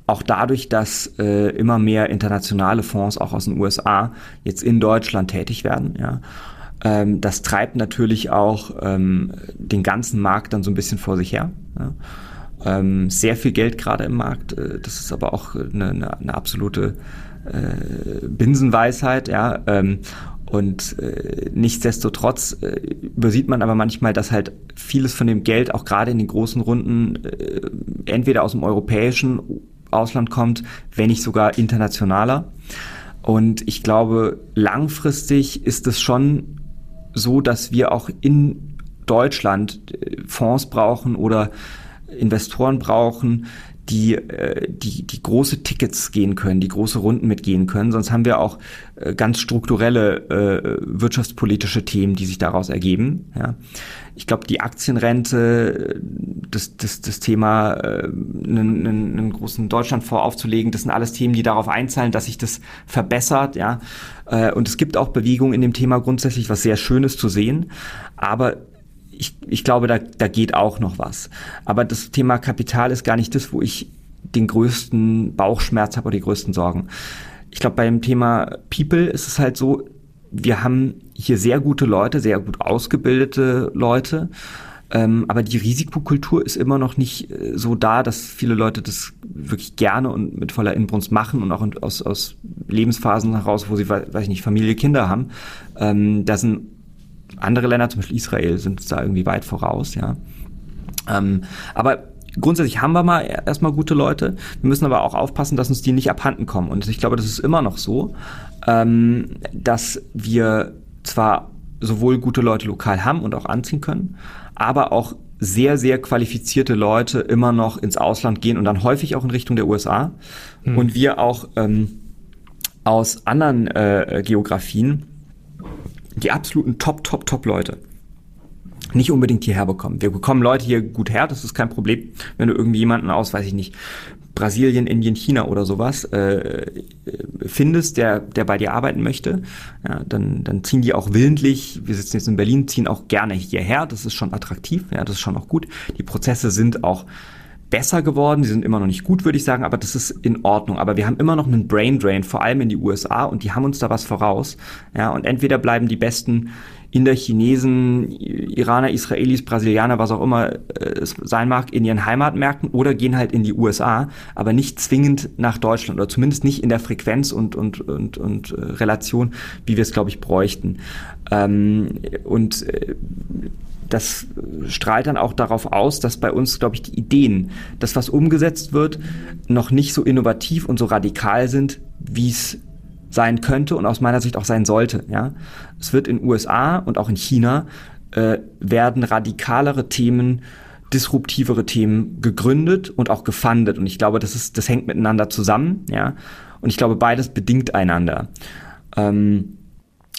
auch dadurch, dass äh, immer mehr internationale Fonds auch aus den USA jetzt in Deutschland tätig werden. Ja. Ähm, das treibt natürlich auch ähm, den ganzen Markt dann so ein bisschen vor sich her. Ja. Ähm, sehr viel Geld gerade im Markt. Äh, das ist aber auch eine, eine, eine absolute äh, Binsenweisheit. Ja. Ähm, und äh, nichtsdestotrotz äh, übersieht man aber manchmal, dass halt vieles von dem Geld auch gerade in den großen Runden äh, entweder aus dem europäischen Ausland kommt, wenn nicht sogar internationaler. Und ich glaube, langfristig ist es schon so, dass wir auch in Deutschland äh, Fonds brauchen oder Investoren brauchen, die, äh, die, die große Tickets gehen können, die große Runden mitgehen können. Sonst haben wir auch äh, ganz strukturelle äh, wirtschaftspolitische Themen, die sich daraus ergeben. Ja. Ich glaube, die Aktienrente, das, das, das Thema, äh, einen, einen großen Deutschlandfonds aufzulegen, das sind alles Themen, die darauf einzahlen, dass sich das verbessert. Ja. Äh, und es gibt auch Bewegungen in dem Thema grundsätzlich, was sehr Schönes zu sehen. Aber ich, ich glaube, da, da geht auch noch was. Aber das Thema Kapital ist gar nicht das, wo ich den größten Bauchschmerz habe oder die größten Sorgen. Ich glaube, beim Thema People ist es halt so, wir haben hier sehr gute Leute, sehr gut ausgebildete Leute, ähm, aber die Risikokultur ist immer noch nicht äh, so da, dass viele Leute das wirklich gerne und mit voller Inbrunst machen und auch in, aus, aus Lebensphasen heraus, wo sie, weiß ich nicht, Familie, Kinder haben. Ähm, da sind andere Länder, zum Beispiel Israel, sind da irgendwie weit voraus, ja. Ähm, aber grundsätzlich haben wir mal erstmal gute Leute. Wir müssen aber auch aufpassen, dass uns die nicht abhanden kommen. Und ich glaube, das ist immer noch so, ähm, dass wir zwar sowohl gute Leute lokal haben und auch anziehen können, aber auch sehr, sehr qualifizierte Leute immer noch ins Ausland gehen und dann häufig auch in Richtung der USA. Mhm. Und wir auch ähm, aus anderen äh, Geografien die absoluten Top, Top, Top Leute nicht unbedingt hierher bekommen. Wir bekommen Leute hier gut her, das ist kein Problem. Wenn du irgendwie jemanden aus, weiß ich nicht, Brasilien, Indien, China oder sowas äh, findest, der, der bei dir arbeiten möchte, ja, dann, dann ziehen die auch willentlich, wir sitzen jetzt in Berlin, ziehen auch gerne hierher, das ist schon attraktiv, ja, das ist schon auch gut. Die Prozesse sind auch besser geworden. Die sind immer noch nicht gut, würde ich sagen, aber das ist in Ordnung. Aber wir haben immer noch einen Brain Drain, vor allem in die USA, und die haben uns da was voraus. Ja, und entweder bleiben die besten Inder, Chinesen, Iraner, Israelis, Brasilianer, was auch immer äh, es sein mag, in ihren Heimatmärkten oder gehen halt in die USA, aber nicht zwingend nach Deutschland oder zumindest nicht in der Frequenz und, und, und, und äh, Relation, wie wir es, glaube ich, bräuchten. Ähm, und äh, das strahlt dann auch darauf aus, dass bei uns, glaube ich, die Ideen, das, was umgesetzt wird, noch nicht so innovativ und so radikal sind, wie es sein könnte und aus meiner Sicht auch sein sollte. Ja? Es wird in USA und auch in China äh, werden radikalere Themen, disruptivere Themen gegründet und auch gefundet. Und ich glaube, das, ist, das hängt miteinander zusammen. Ja? Und ich glaube, beides bedingt einander. Ähm,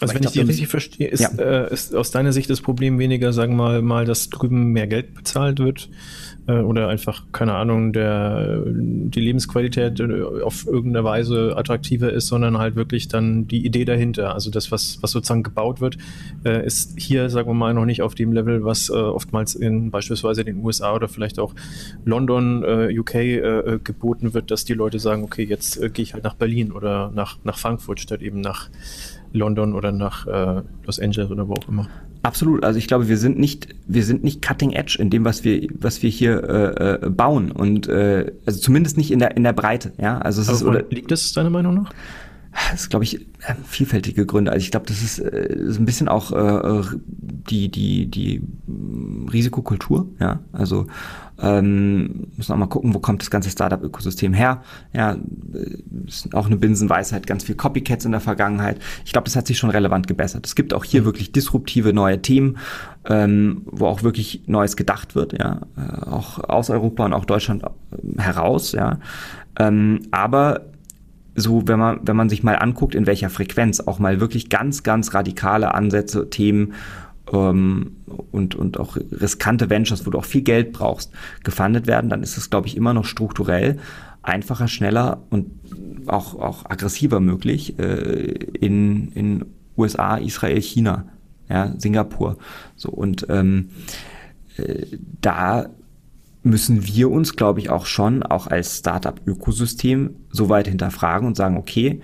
also wenn ich, ich die richtig verstehe, ist, ja. äh, ist aus deiner Sicht das Problem weniger, sagen wir mal, mal, dass drüben mehr Geld bezahlt wird äh, oder einfach, keine Ahnung, der, die Lebensqualität äh, auf irgendeine Weise attraktiver ist, sondern halt wirklich dann die Idee dahinter. Also das, was, was sozusagen gebaut wird, äh, ist hier, sagen wir mal, noch nicht auf dem Level, was äh, oftmals in beispielsweise den USA oder vielleicht auch London, äh, UK äh, geboten wird, dass die Leute sagen, okay, jetzt gehe ich halt nach Berlin oder nach, nach Frankfurt statt eben nach London oder nach äh, Los Angeles oder wo auch immer. Absolut. Also ich glaube, wir sind nicht, wir sind nicht cutting edge in dem, was wir, was wir hier äh, äh bauen und äh, also zumindest nicht in der in der Breite. Ja, also es ist oder liegt das deiner Meinung nach? Das ist, glaube ich, vielfältige Gründe. Also ich glaube, das ist, äh, ist ein bisschen auch äh, die, die, die Risikokultur, ja. Also ähm, müssen auch mal gucken, wo kommt das ganze Startup-Ökosystem her. Ja, ist auch eine Binsenweisheit, ganz viel Copycats in der Vergangenheit. Ich glaube, das hat sich schon relevant gebessert. Es gibt auch hier wirklich disruptive neue Themen, ähm, wo auch wirklich Neues gedacht wird, ja, äh, auch aus Europa und auch Deutschland äh, heraus, ja. Ähm, aber so, wenn man, wenn man sich mal anguckt, in welcher Frequenz auch mal wirklich ganz, ganz radikale Ansätze, Themen ähm, und, und auch riskante Ventures, wo du auch viel Geld brauchst, gefundet werden, dann ist es, glaube ich, immer noch strukturell einfacher, schneller und auch, auch aggressiver möglich äh, in, in USA, Israel, China, ja, Singapur. So und ähm, äh, da müssen wir uns, glaube ich, auch schon, auch als Startup-Ökosystem, so weit hinterfragen und sagen, okay,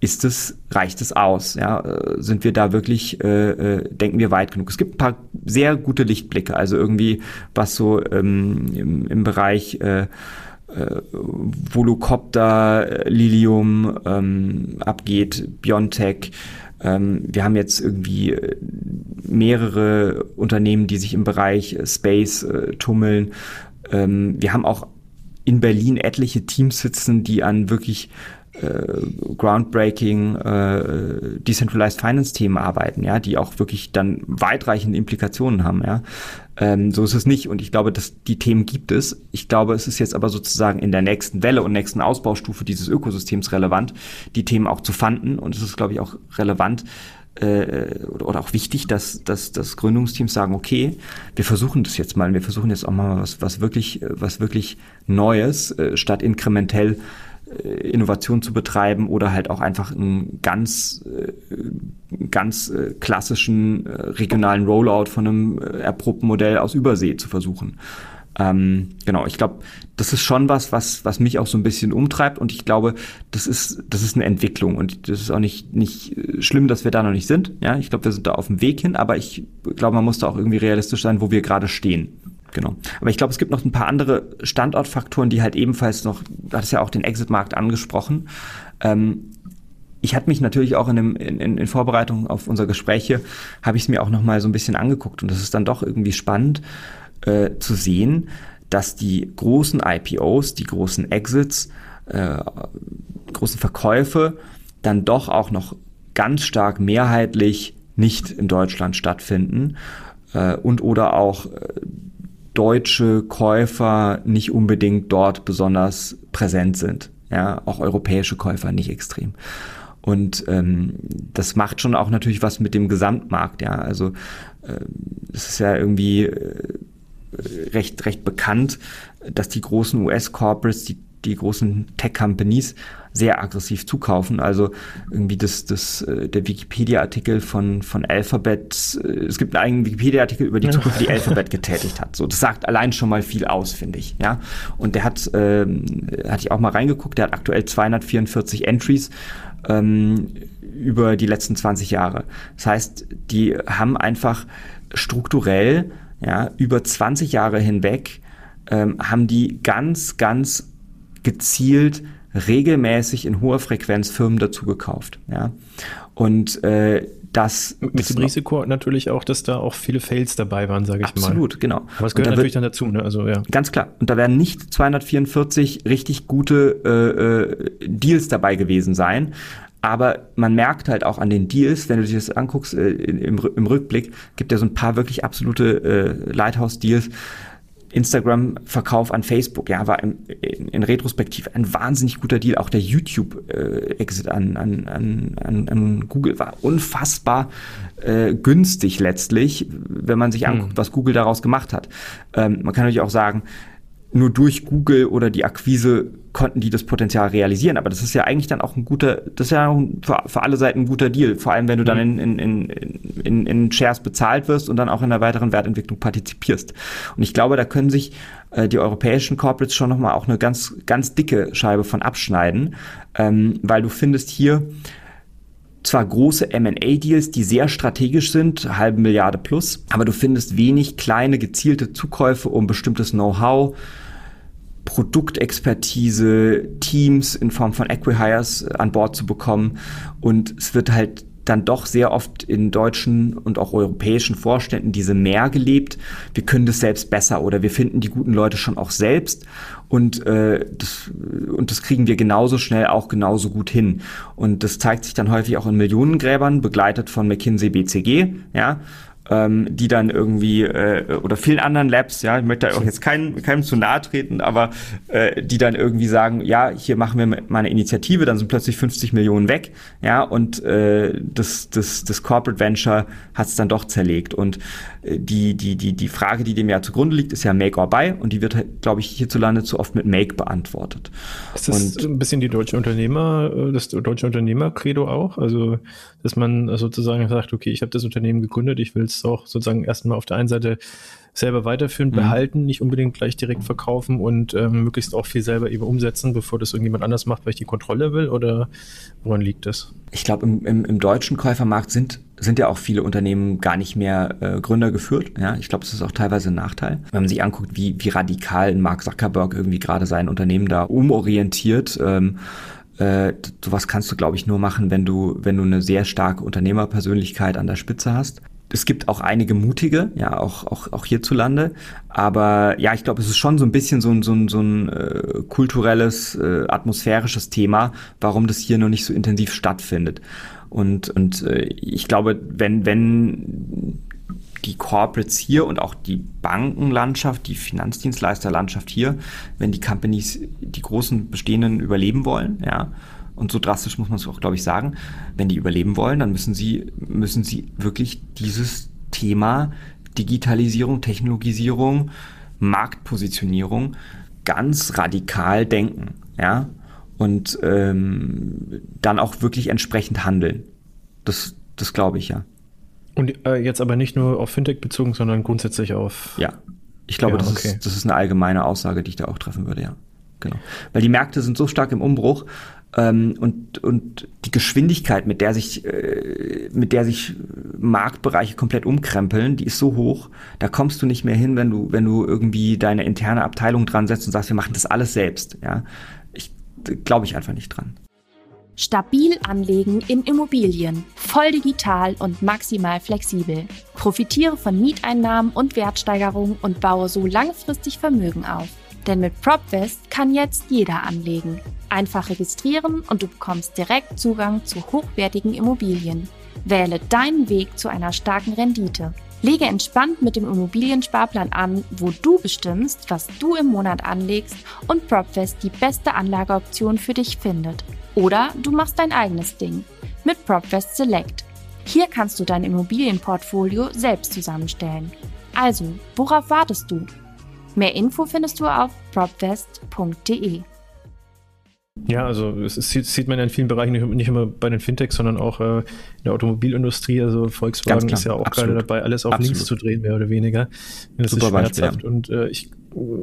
ist es, reicht es aus? Ja, äh, sind wir da wirklich, äh, äh, denken wir weit genug? Es gibt ein paar sehr gute Lichtblicke, also irgendwie, was so ähm, im, im Bereich äh, äh, Volocopter, Lilium ähm, abgeht, Biontech. Ähm, wir haben jetzt irgendwie äh, mehrere Unternehmen, die sich im Bereich Space äh, tummeln. Ähm, wir haben auch in Berlin etliche Teams sitzen, die an wirklich äh, groundbreaking äh, Decentralized Finance Themen arbeiten, ja, die auch wirklich dann weitreichende Implikationen haben, ja. Ähm, so ist es nicht und ich glaube, dass die Themen gibt es. Ich glaube, es ist jetzt aber sozusagen in der nächsten Welle und nächsten Ausbaustufe dieses Ökosystems relevant, die Themen auch zu fanden und es ist, glaube ich, auch relevant, äh, oder auch wichtig, dass, dass, dass Gründungsteams sagen, okay, wir versuchen das jetzt mal, wir versuchen jetzt auch mal was, was wirklich, was wirklich Neues, äh, statt inkrementell äh, Innovation zu betreiben oder halt auch einfach einen ganz, äh, ganz äh, klassischen regionalen Rollout von einem erprobten Modell aus Übersee zu versuchen. Ähm, genau, ich glaube, das ist schon was, was, was mich auch so ein bisschen umtreibt und ich glaube, das ist, das ist eine Entwicklung und das ist auch nicht, nicht schlimm, dass wir da noch nicht sind. Ja, ich glaube, wir sind da auf dem Weg hin, aber ich glaube, man muss da auch irgendwie realistisch sein, wo wir gerade stehen. Genau. Aber ich glaube, es gibt noch ein paar andere Standortfaktoren, die halt ebenfalls noch, du hattest ja auch den Exit-Markt angesprochen. Ähm, ich hatte mich natürlich auch in, dem, in, in Vorbereitung auf unser Gespräche, habe ich es mir auch noch mal so ein bisschen angeguckt und das ist dann doch irgendwie spannend äh, zu sehen, dass die großen IPOs, die großen Exits, äh, großen Verkäufe dann doch auch noch ganz stark mehrheitlich nicht in Deutschland stattfinden äh, und oder auch äh, deutsche Käufer nicht unbedingt dort besonders präsent sind. Ja, auch europäische Käufer nicht extrem. Und ähm, das macht schon auch natürlich was mit dem Gesamtmarkt. Ja, also äh, es ist ja irgendwie äh, recht recht bekannt, dass die großen US-Corporates, die die großen Tech-Companies sehr aggressiv zukaufen. Also irgendwie das, das, äh, der Wikipedia-Artikel von, von Alphabet, äh, es gibt einen eigenen Wikipedia-Artikel über die Zukunft, die Alphabet getätigt hat. So, das sagt allein schon mal viel aus, finde ich. Ja, und der hat, ähm, hatte ich auch mal reingeguckt, der hat aktuell 244 Entries ähm, über die letzten 20 Jahre. Das heißt, die haben einfach strukturell ja, über 20 Jahre hinweg ähm, haben die ganz, ganz gezielt regelmäßig in hoher Frequenz Firmen dazu gekauft. Ja? Und äh, das mit dem Risiko natürlich auch, dass da auch viele Fails dabei waren, sage ich absolut, mal. Absolut, genau. Aber es gehört da natürlich dann dazu, ne? Also ja. Ganz klar. Und da werden nicht 244 richtig gute äh, äh, Deals dabei gewesen sein. Aber man merkt halt auch an den Deals, wenn du dir das anguckst äh, im, im Rückblick, gibt ja so ein paar wirklich absolute äh, Lighthouse-Deals, Instagram-Verkauf an Facebook, ja, war in, in, in, Retrospektiv ein wahnsinnig guter Deal. Auch der YouTube-Exit äh, an, an, an, an Google war unfassbar äh, günstig letztlich, wenn man sich hm. anguckt, was Google daraus gemacht hat. Ähm, man kann natürlich auch sagen, nur durch Google oder die Akquise konnten die das Potenzial realisieren. Aber das ist ja eigentlich dann auch ein guter, das ist ja für, für alle Seiten ein guter Deal. Vor allem, wenn du dann mhm. in, in, in, in Shares bezahlt wirst und dann auch in der weiteren Wertentwicklung partizipierst. Und ich glaube, da können sich äh, die europäischen Corporates schon nochmal auch eine ganz, ganz dicke Scheibe von abschneiden, ähm, weil du findest hier zwar große M&A-Deals, die sehr strategisch sind, halbe Milliarde plus, aber du findest wenig kleine gezielte Zukäufe, um bestimmtes Know-how Produktexpertise, Teams in Form von Equihires an Bord zu bekommen. Und es wird halt dann doch sehr oft in deutschen und auch europäischen Vorständen diese mehr gelebt. Wir können das selbst besser oder wir finden die guten Leute schon auch selbst und äh, das, und das kriegen wir genauso schnell auch genauso gut hin. Und das zeigt sich dann häufig auch in Millionengräbern, begleitet von McKinsey BCG, ja, ähm, die dann irgendwie äh, oder vielen anderen Labs, ja, ich möchte da auch jetzt keinem, keinem zu nahe treten, aber äh, die dann irgendwie sagen, ja, hier machen wir mal eine Initiative, dann sind plötzlich 50 Millionen weg, ja, und äh, das, das, das Corporate Venture hat es dann doch zerlegt. Und die, die, die, die Frage, die dem ja zugrunde liegt, ist ja Make or Buy und die wird, halt, glaube ich, hierzulande zu oft mit Make beantwortet. Ist das und, ein bisschen die deutsche Unternehmer, äh, das deutsche Unternehmer-Credo auch? Also, dass man sozusagen sagt, okay, ich habe das Unternehmen gegründet, ich will es auch sozusagen erstmal auf der einen Seite selber weiterführen, mhm. behalten, nicht unbedingt gleich direkt verkaufen und ähm, möglichst auch viel selber eben umsetzen, bevor das irgendjemand anders macht, weil ich die Kontrolle will? Oder woran liegt das? Ich glaube, im, im, im deutschen Käufermarkt sind sind ja auch viele Unternehmen gar nicht mehr äh, Gründer geführt. Ja, ich glaube, das ist auch teilweise ein Nachteil. Wenn man sich anguckt, wie, wie radikal Mark Zuckerberg irgendwie gerade sein Unternehmen da umorientiert, ähm, äh, sowas kannst du, glaube ich, nur machen, wenn du, wenn du eine sehr starke Unternehmerpersönlichkeit an der Spitze hast. es gibt auch einige mutige, ja, auch, auch, auch hierzulande. Aber ja, ich glaube, es ist schon so ein bisschen so ein, so ein, so ein äh, kulturelles, äh, atmosphärisches Thema, warum das hier noch nicht so intensiv stattfindet. Und, und äh, ich glaube, wenn, wenn die Corporates hier und auch die Bankenlandschaft, die Finanzdienstleisterlandschaft hier, wenn die Companies, die großen bestehenden überleben wollen, ja, und so drastisch muss man es auch, glaube ich, sagen, wenn die überleben wollen, dann müssen sie, müssen sie wirklich dieses Thema Digitalisierung, Technologisierung, Marktpositionierung ganz radikal denken, ja, und ähm, dann auch wirklich entsprechend handeln. Das, das glaube ich ja. Und äh, jetzt aber nicht nur auf Fintech bezogen, sondern grundsätzlich auf. Ja, ich glaube, ja, das, okay. ist, das ist eine allgemeine Aussage, die ich da auch treffen würde, ja. Genau. Weil die Märkte sind so stark im Umbruch ähm, und, und die Geschwindigkeit, mit der sich, äh, mit der sich Marktbereiche komplett umkrempeln, die ist so hoch, da kommst du nicht mehr hin, wenn du, wenn du irgendwie deine interne Abteilung dran setzt und sagst, wir machen das alles selbst. Ja, glaube ich einfach nicht dran. Stabil anlegen in Immobilien, voll digital und maximal flexibel. Profitiere von Mieteinnahmen und Wertsteigerungen und baue so langfristig Vermögen auf. Denn mit PropVest kann jetzt jeder anlegen. Einfach registrieren und du bekommst direkt Zugang zu hochwertigen Immobilien. Wähle deinen Weg zu einer starken Rendite. Lege entspannt mit dem Immobiliensparplan an, wo du bestimmst, was du im Monat anlegst und PropVest die beste Anlageoption für dich findet. Oder du machst dein eigenes Ding mit PropVest Select. Hier kannst du dein Immobilienportfolio selbst zusammenstellen. Also, worauf wartest du? Mehr Info findest du auf propvest.de. Ja, also es sieht, man ja in vielen Bereichen nicht, immer bei den Fintechs, sondern auch äh, in der Automobilindustrie. Also Volkswagen ist ja auch Absolut. gerade dabei, alles auf Absolut. links zu drehen, mehr oder weniger. Das Super ist schmerzhaft. Beispiel, ja. Und äh, ich,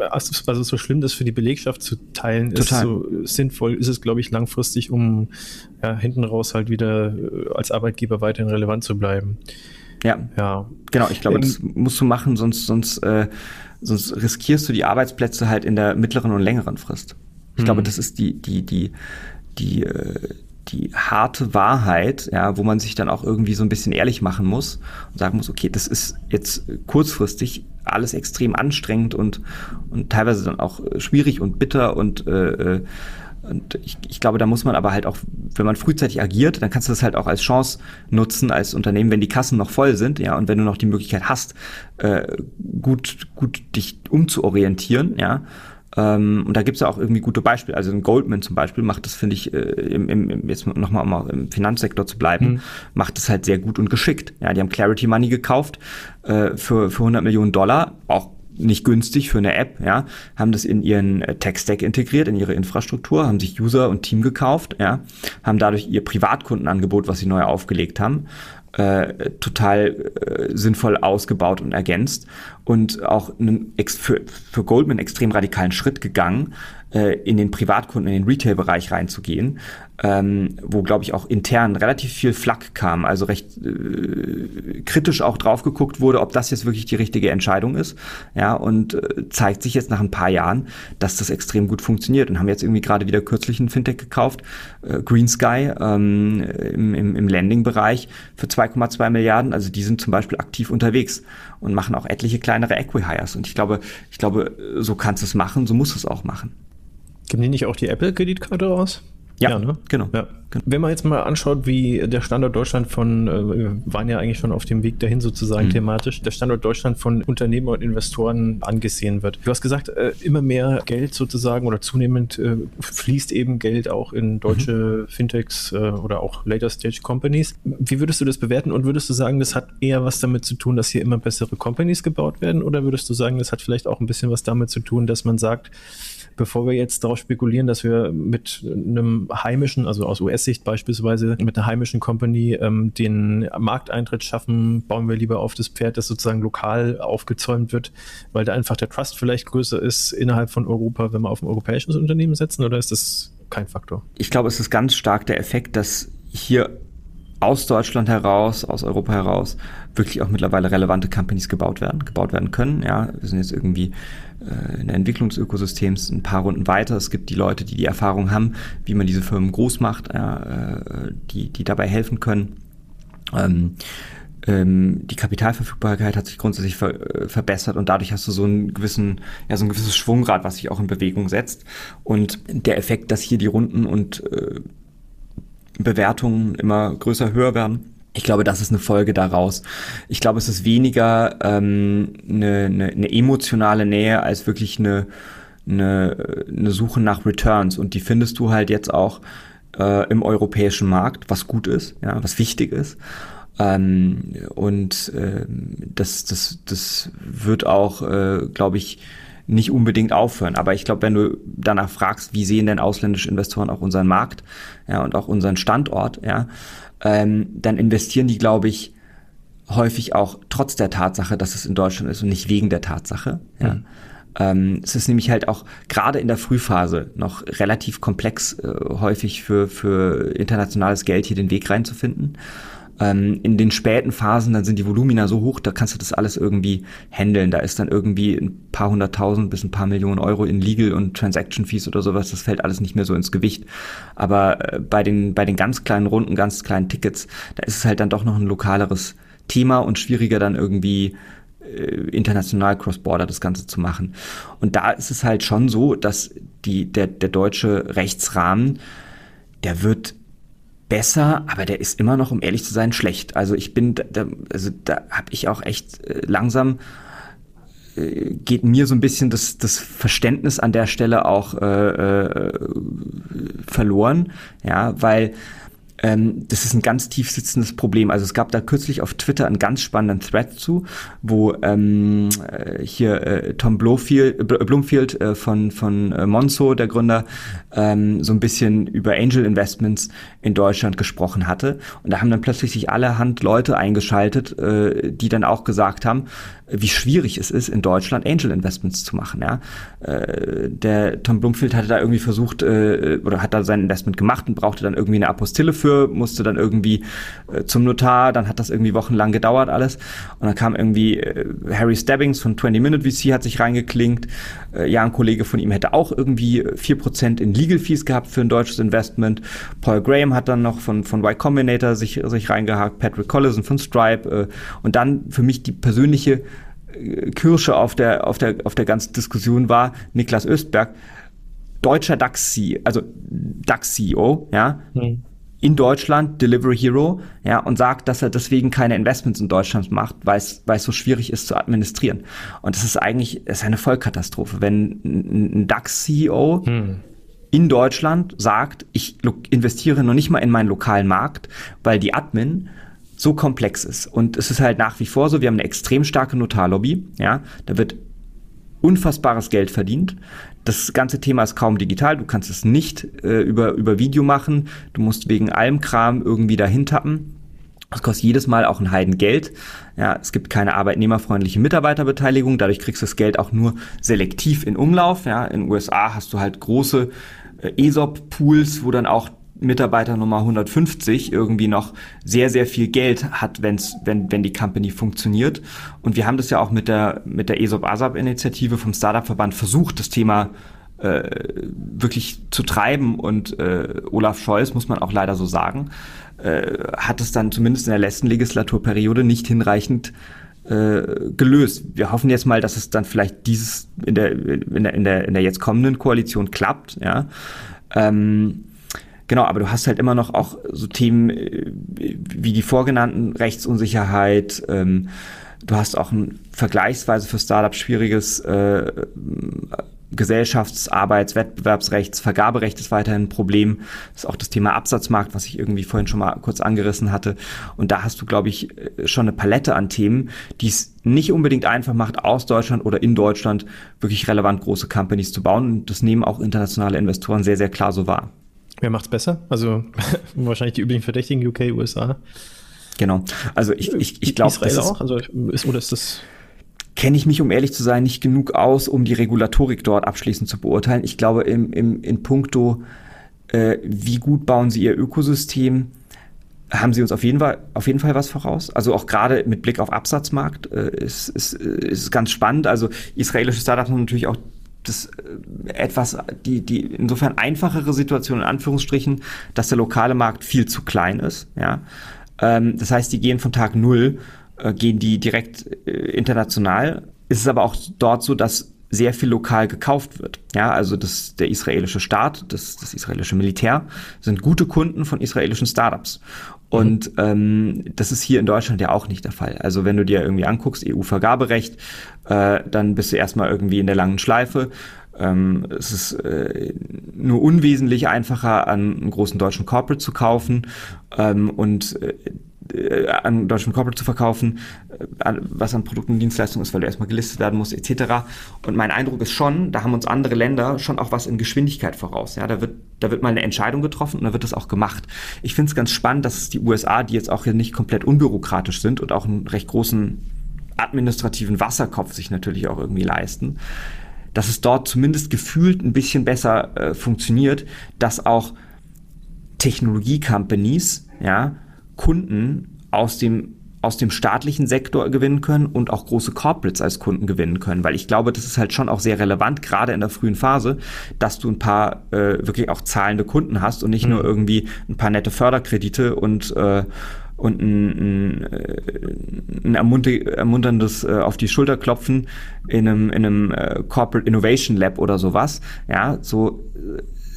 also so schlimm das für die Belegschaft zu teilen, Total. ist so sinnvoll, ist es, glaube ich, langfristig, um ja, hinten raus halt wieder äh, als Arbeitgeber weiterhin relevant zu bleiben. Ja, ja. genau. Ich glaube, das musst du machen, sonst, sonst, äh, sonst riskierst du die Arbeitsplätze halt in der mittleren und längeren Frist. Ich glaube, hm. das ist die, die, die, die, äh, die harte Wahrheit, ja, wo man sich dann auch irgendwie so ein bisschen ehrlich machen muss und sagen muss, okay, das ist jetzt kurzfristig alles extrem anstrengend und, und teilweise dann auch schwierig und bitter und äh, äh und ich, ich glaube, da muss man aber halt auch, wenn man frühzeitig agiert, dann kannst du das halt auch als Chance nutzen als Unternehmen, wenn die Kassen noch voll sind, ja, und wenn du noch die Möglichkeit hast, äh, gut, gut dich umzuorientieren, ja, ähm, und da gibt es ja auch irgendwie gute Beispiele. Also ein Goldman zum Beispiel macht das, finde ich, äh, im, im, jetzt nochmal um im Finanzsektor zu bleiben, mhm. macht das halt sehr gut und geschickt. Ja, die haben Clarity Money gekauft äh, für, für 100 Millionen Dollar, auch nicht günstig für eine App, ja, haben das in ihren äh, Tech-Stack integriert, in ihre Infrastruktur, haben sich User und Team gekauft, ja, haben dadurch ihr Privatkundenangebot, was sie neu aufgelegt haben, äh, total äh, sinnvoll ausgebaut und ergänzt und auch einen, für, für Goldman extrem radikalen Schritt gegangen, äh, in den Privatkunden, in den Retail-Bereich reinzugehen, ähm, wo, glaube ich, auch intern relativ viel Flack kam, also recht äh, kritisch auch drauf geguckt wurde, ob das jetzt wirklich die richtige Entscheidung ist. Ja, und äh, zeigt sich jetzt nach ein paar Jahren, dass das extrem gut funktioniert und haben jetzt irgendwie gerade wieder kürzlich ein Fintech gekauft, äh, Green Sky ähm, im, im, im Landing-Bereich für 2,2 Milliarden. Also die sind zum Beispiel aktiv unterwegs und machen auch etliche kleinere Equihires. Und ich glaube, ich glaube, so kannst du es machen, so musst du es auch machen. Geben die nicht auch die Apple-Kreditkarte raus? Ja, ja ne? genau. Ja. Wenn man jetzt mal anschaut, wie der Standort Deutschland von, äh, wir waren ja eigentlich schon auf dem Weg dahin sozusagen mhm. thematisch, der Standort Deutschland von Unternehmer und Investoren angesehen wird. Du hast gesagt, äh, immer mehr Geld sozusagen oder zunehmend äh, fließt eben Geld auch in deutsche mhm. Fintechs oder auch Later Stage Companies. Wie würdest du das bewerten und würdest du sagen, das hat eher was damit zu tun, dass hier immer bessere Companies gebaut werden oder würdest du sagen, das hat vielleicht auch ein bisschen was damit zu tun, dass man sagt, bevor wir jetzt darauf spekulieren, dass wir mit einem heimischen, also aus US-Sicht beispielsweise, mit einer heimischen Company ähm, den Markteintritt schaffen, bauen wir lieber auf das Pferd, das sozusagen lokal aufgezäumt wird, weil da einfach der Trust vielleicht größer ist innerhalb von Europa, wenn wir auf ein europäisches Unternehmen setzen, oder ist das kein Faktor? Ich glaube, es ist ganz stark der Effekt, dass hier aus Deutschland heraus, aus Europa heraus, wirklich auch mittlerweile relevante Companies gebaut werden, gebaut werden können. Ja, wir sind jetzt irgendwie in der Entwicklung des Ökosystems ein paar Runden weiter. Es gibt die Leute, die die Erfahrung haben, wie man diese Firmen groß macht, äh, die, die dabei helfen können. Ähm, ähm, die Kapitalverfügbarkeit hat sich grundsätzlich ver äh, verbessert und dadurch hast du so einen gewissen, ja, so ein gewisses Schwungrad, was sich auch in Bewegung setzt. Und der Effekt, dass hier die Runden und äh, Bewertungen immer größer, höher werden, ich glaube, das ist eine Folge daraus. Ich glaube, es ist weniger ähm, eine, eine, eine emotionale Nähe als wirklich eine, eine, eine Suche nach Returns. Und die findest du halt jetzt auch äh, im europäischen Markt, was gut ist, ja, was wichtig ist. Ähm, und äh, das, das, das wird auch, äh, glaube ich, nicht unbedingt aufhören. Aber ich glaube, wenn du danach fragst, wie sehen denn ausländische Investoren auch unseren Markt ja, und auch unseren Standort, ja, ähm, dann investieren die, glaube ich, häufig auch trotz der Tatsache, dass es in Deutschland ist und nicht wegen der Tatsache. Ja. Mhm. Ähm, es ist nämlich halt auch gerade in der Frühphase noch relativ komplex, äh, häufig für, für internationales Geld hier den Weg reinzufinden. Ähm, in den späten Phasen, dann sind die Volumina so hoch, da kannst du das alles irgendwie handeln. Da ist dann irgendwie ein paar hunderttausend bis ein paar Millionen Euro in Legal und Transaction Fees oder sowas. Das fällt alles nicht mehr so ins Gewicht. Aber äh, bei den, bei den ganz kleinen Runden, ganz kleinen Tickets, da ist es halt dann doch noch ein lokaleres Thema und schwieriger dann irgendwie äh, international cross-border das Ganze zu machen. Und da ist es halt schon so, dass die, der, der deutsche Rechtsrahmen, der wird besser, aber der ist immer noch, um ehrlich zu sein, schlecht. Also ich bin, da, also da habe ich auch echt äh, langsam äh, geht mir so ein bisschen das, das Verständnis an der Stelle auch äh, äh, verloren, ja, weil ähm, das ist ein ganz tief sitzendes Problem. Also es gab da kürzlich auf Twitter einen ganz spannenden Thread zu, wo ähm, äh, hier äh, Tom Blofield, äh, Blumfield äh, von, von äh, Monzo, der Gründer, ähm, so ein bisschen über Angel Investments in Deutschland gesprochen hatte. Und da haben dann plötzlich sich allerhand Leute eingeschaltet, äh, die dann auch gesagt haben, wie schwierig es ist, in Deutschland Angel Investments zu machen. Ja? Äh, der Tom Blumfield hatte da irgendwie versucht äh, oder hat da sein Investment gemacht und brauchte dann irgendwie eine Apostille für, musste dann irgendwie äh, zum Notar, dann hat das irgendwie wochenlang gedauert alles. Und dann kam irgendwie äh, Harry Stebbings von 20 Minute VC hat sich reingeklinkt. Äh, ja, ein Kollege von ihm hätte auch irgendwie 4% in Legal Fees gehabt für ein deutsches Investment. Paul Graham hat dann noch von, von Y Combinator sich, sich reingehakt, Patrick Collison von Stripe äh, und dann für mich die persönliche Kirsche auf der, auf der, auf der ganzen Diskussion war Niklas Östberg, deutscher DAX, also DAX-CEO, ja, mhm. In Deutschland, Delivery Hero, ja, und sagt, dass er deswegen keine Investments in Deutschland macht, weil es, weil es so schwierig ist zu administrieren. Und das ist eigentlich, das ist eine Vollkatastrophe, wenn ein DAX-CEO mhm in Deutschland sagt, ich investiere noch nicht mal in meinen lokalen Markt, weil die Admin so komplex ist. Und es ist halt nach wie vor so, wir haben eine extrem starke Notarlobby, ja, da wird unfassbares Geld verdient. Das ganze Thema ist kaum digital, du kannst es nicht äh, über, über Video machen, du musst wegen allem Kram irgendwie dahin tappen. Das kostet jedes Mal auch ein Heidengeld. Ja, es gibt keine arbeitnehmerfreundliche Mitarbeiterbeteiligung, dadurch kriegst du das Geld auch nur selektiv in Umlauf. Ja, in den USA hast du halt große äh, ESOP-Pools, wo dann auch Mitarbeiter Nummer 150 irgendwie noch sehr, sehr viel Geld hat, wenn's, wenn, wenn die Company funktioniert. Und wir haben das ja auch mit der, mit der ESOP-ASAP-Initiative vom Startup-Verband versucht, das Thema äh, wirklich zu treiben. Und äh, Olaf Scholz, muss man auch leider so sagen, äh, hat es dann zumindest in der letzten Legislaturperiode nicht hinreichend äh, gelöst. Wir hoffen jetzt mal, dass es dann vielleicht dieses in der, in der, in der, in der jetzt kommenden Koalition klappt, ja. Ähm, Genau, aber du hast halt immer noch auch so Themen äh, wie die vorgenannten Rechtsunsicherheit. Ähm, du hast auch ein vergleichsweise für Startups schwieriges äh, Gesellschafts-, Arbeits-, Wettbewerbsrechts, Vergaberecht ist weiterhin ein Problem. Das ist auch das Thema Absatzmarkt, was ich irgendwie vorhin schon mal kurz angerissen hatte. Und da hast du, glaube ich, schon eine Palette an Themen, die es nicht unbedingt einfach macht, aus Deutschland oder in Deutschland wirklich relevant große Companies zu bauen. Und das nehmen auch internationale Investoren sehr, sehr klar so wahr. Wer macht's besser? Also wahrscheinlich die üblichen Verdächtigen, UK, USA. Genau. Also ich, ich, ich glaube, Israel auch. Also ist, oder ist das kenne ich mich, um ehrlich zu sein, nicht genug aus, um die Regulatorik dort abschließend zu beurteilen. Ich glaube, im, im, in puncto, äh, wie gut bauen sie ihr Ökosystem, haben sie uns auf jeden Fall, auf jeden Fall was voraus. Also auch gerade mit Blick auf Absatzmarkt äh, ist, ist, ist ganz spannend. Also israelische Startups haben natürlich auch das äh, etwas, die, die insofern einfachere Situation in Anführungsstrichen, dass der lokale Markt viel zu klein ist, ja. Ähm, das heißt, die gehen von Tag null, äh, gehen die direkt äh, international. Ist es aber auch dort so, dass sehr viel lokal gekauft wird. Ja, also das, der israelische Staat, das, das israelische Militär sind gute Kunden von israelischen Startups. Und ähm, das ist hier in Deutschland ja auch nicht der Fall. Also wenn du dir irgendwie anguckst, EU-Vergaberecht, äh, dann bist du erstmal irgendwie in der langen Schleife. Ähm, es ist äh, nur unwesentlich einfacher, an einen großen deutschen Corporate zu kaufen. Ähm, und äh, äh, an deutschen Corporate zu verkaufen, äh, was an Produkten und Dienstleistungen ist, weil du erstmal gelistet werden musst, etc. Und mein Eindruck ist schon, da haben uns andere Länder schon auch was in Geschwindigkeit voraus. Ja, da wird, da wird mal eine Entscheidung getroffen und da wird das auch gemacht. Ich finde es ganz spannend, dass es die USA, die jetzt auch hier nicht komplett unbürokratisch sind und auch einen recht großen administrativen Wasserkopf sich natürlich auch irgendwie leisten, dass es dort zumindest gefühlt ein bisschen besser äh, funktioniert, dass auch Technologie-Companies, ja, Kunden aus dem aus dem staatlichen Sektor gewinnen können und auch große Corporates als Kunden gewinnen können, weil ich glaube, das ist halt schon auch sehr relevant, gerade in der frühen Phase, dass du ein paar äh, wirklich auch zahlende Kunden hast und nicht mhm. nur irgendwie ein paar nette Förderkredite und äh, und ein, ein, äh, ein ermunterndes äh, auf die Schulter klopfen in einem, in einem äh, Corporate Innovation Lab oder sowas. Ja, so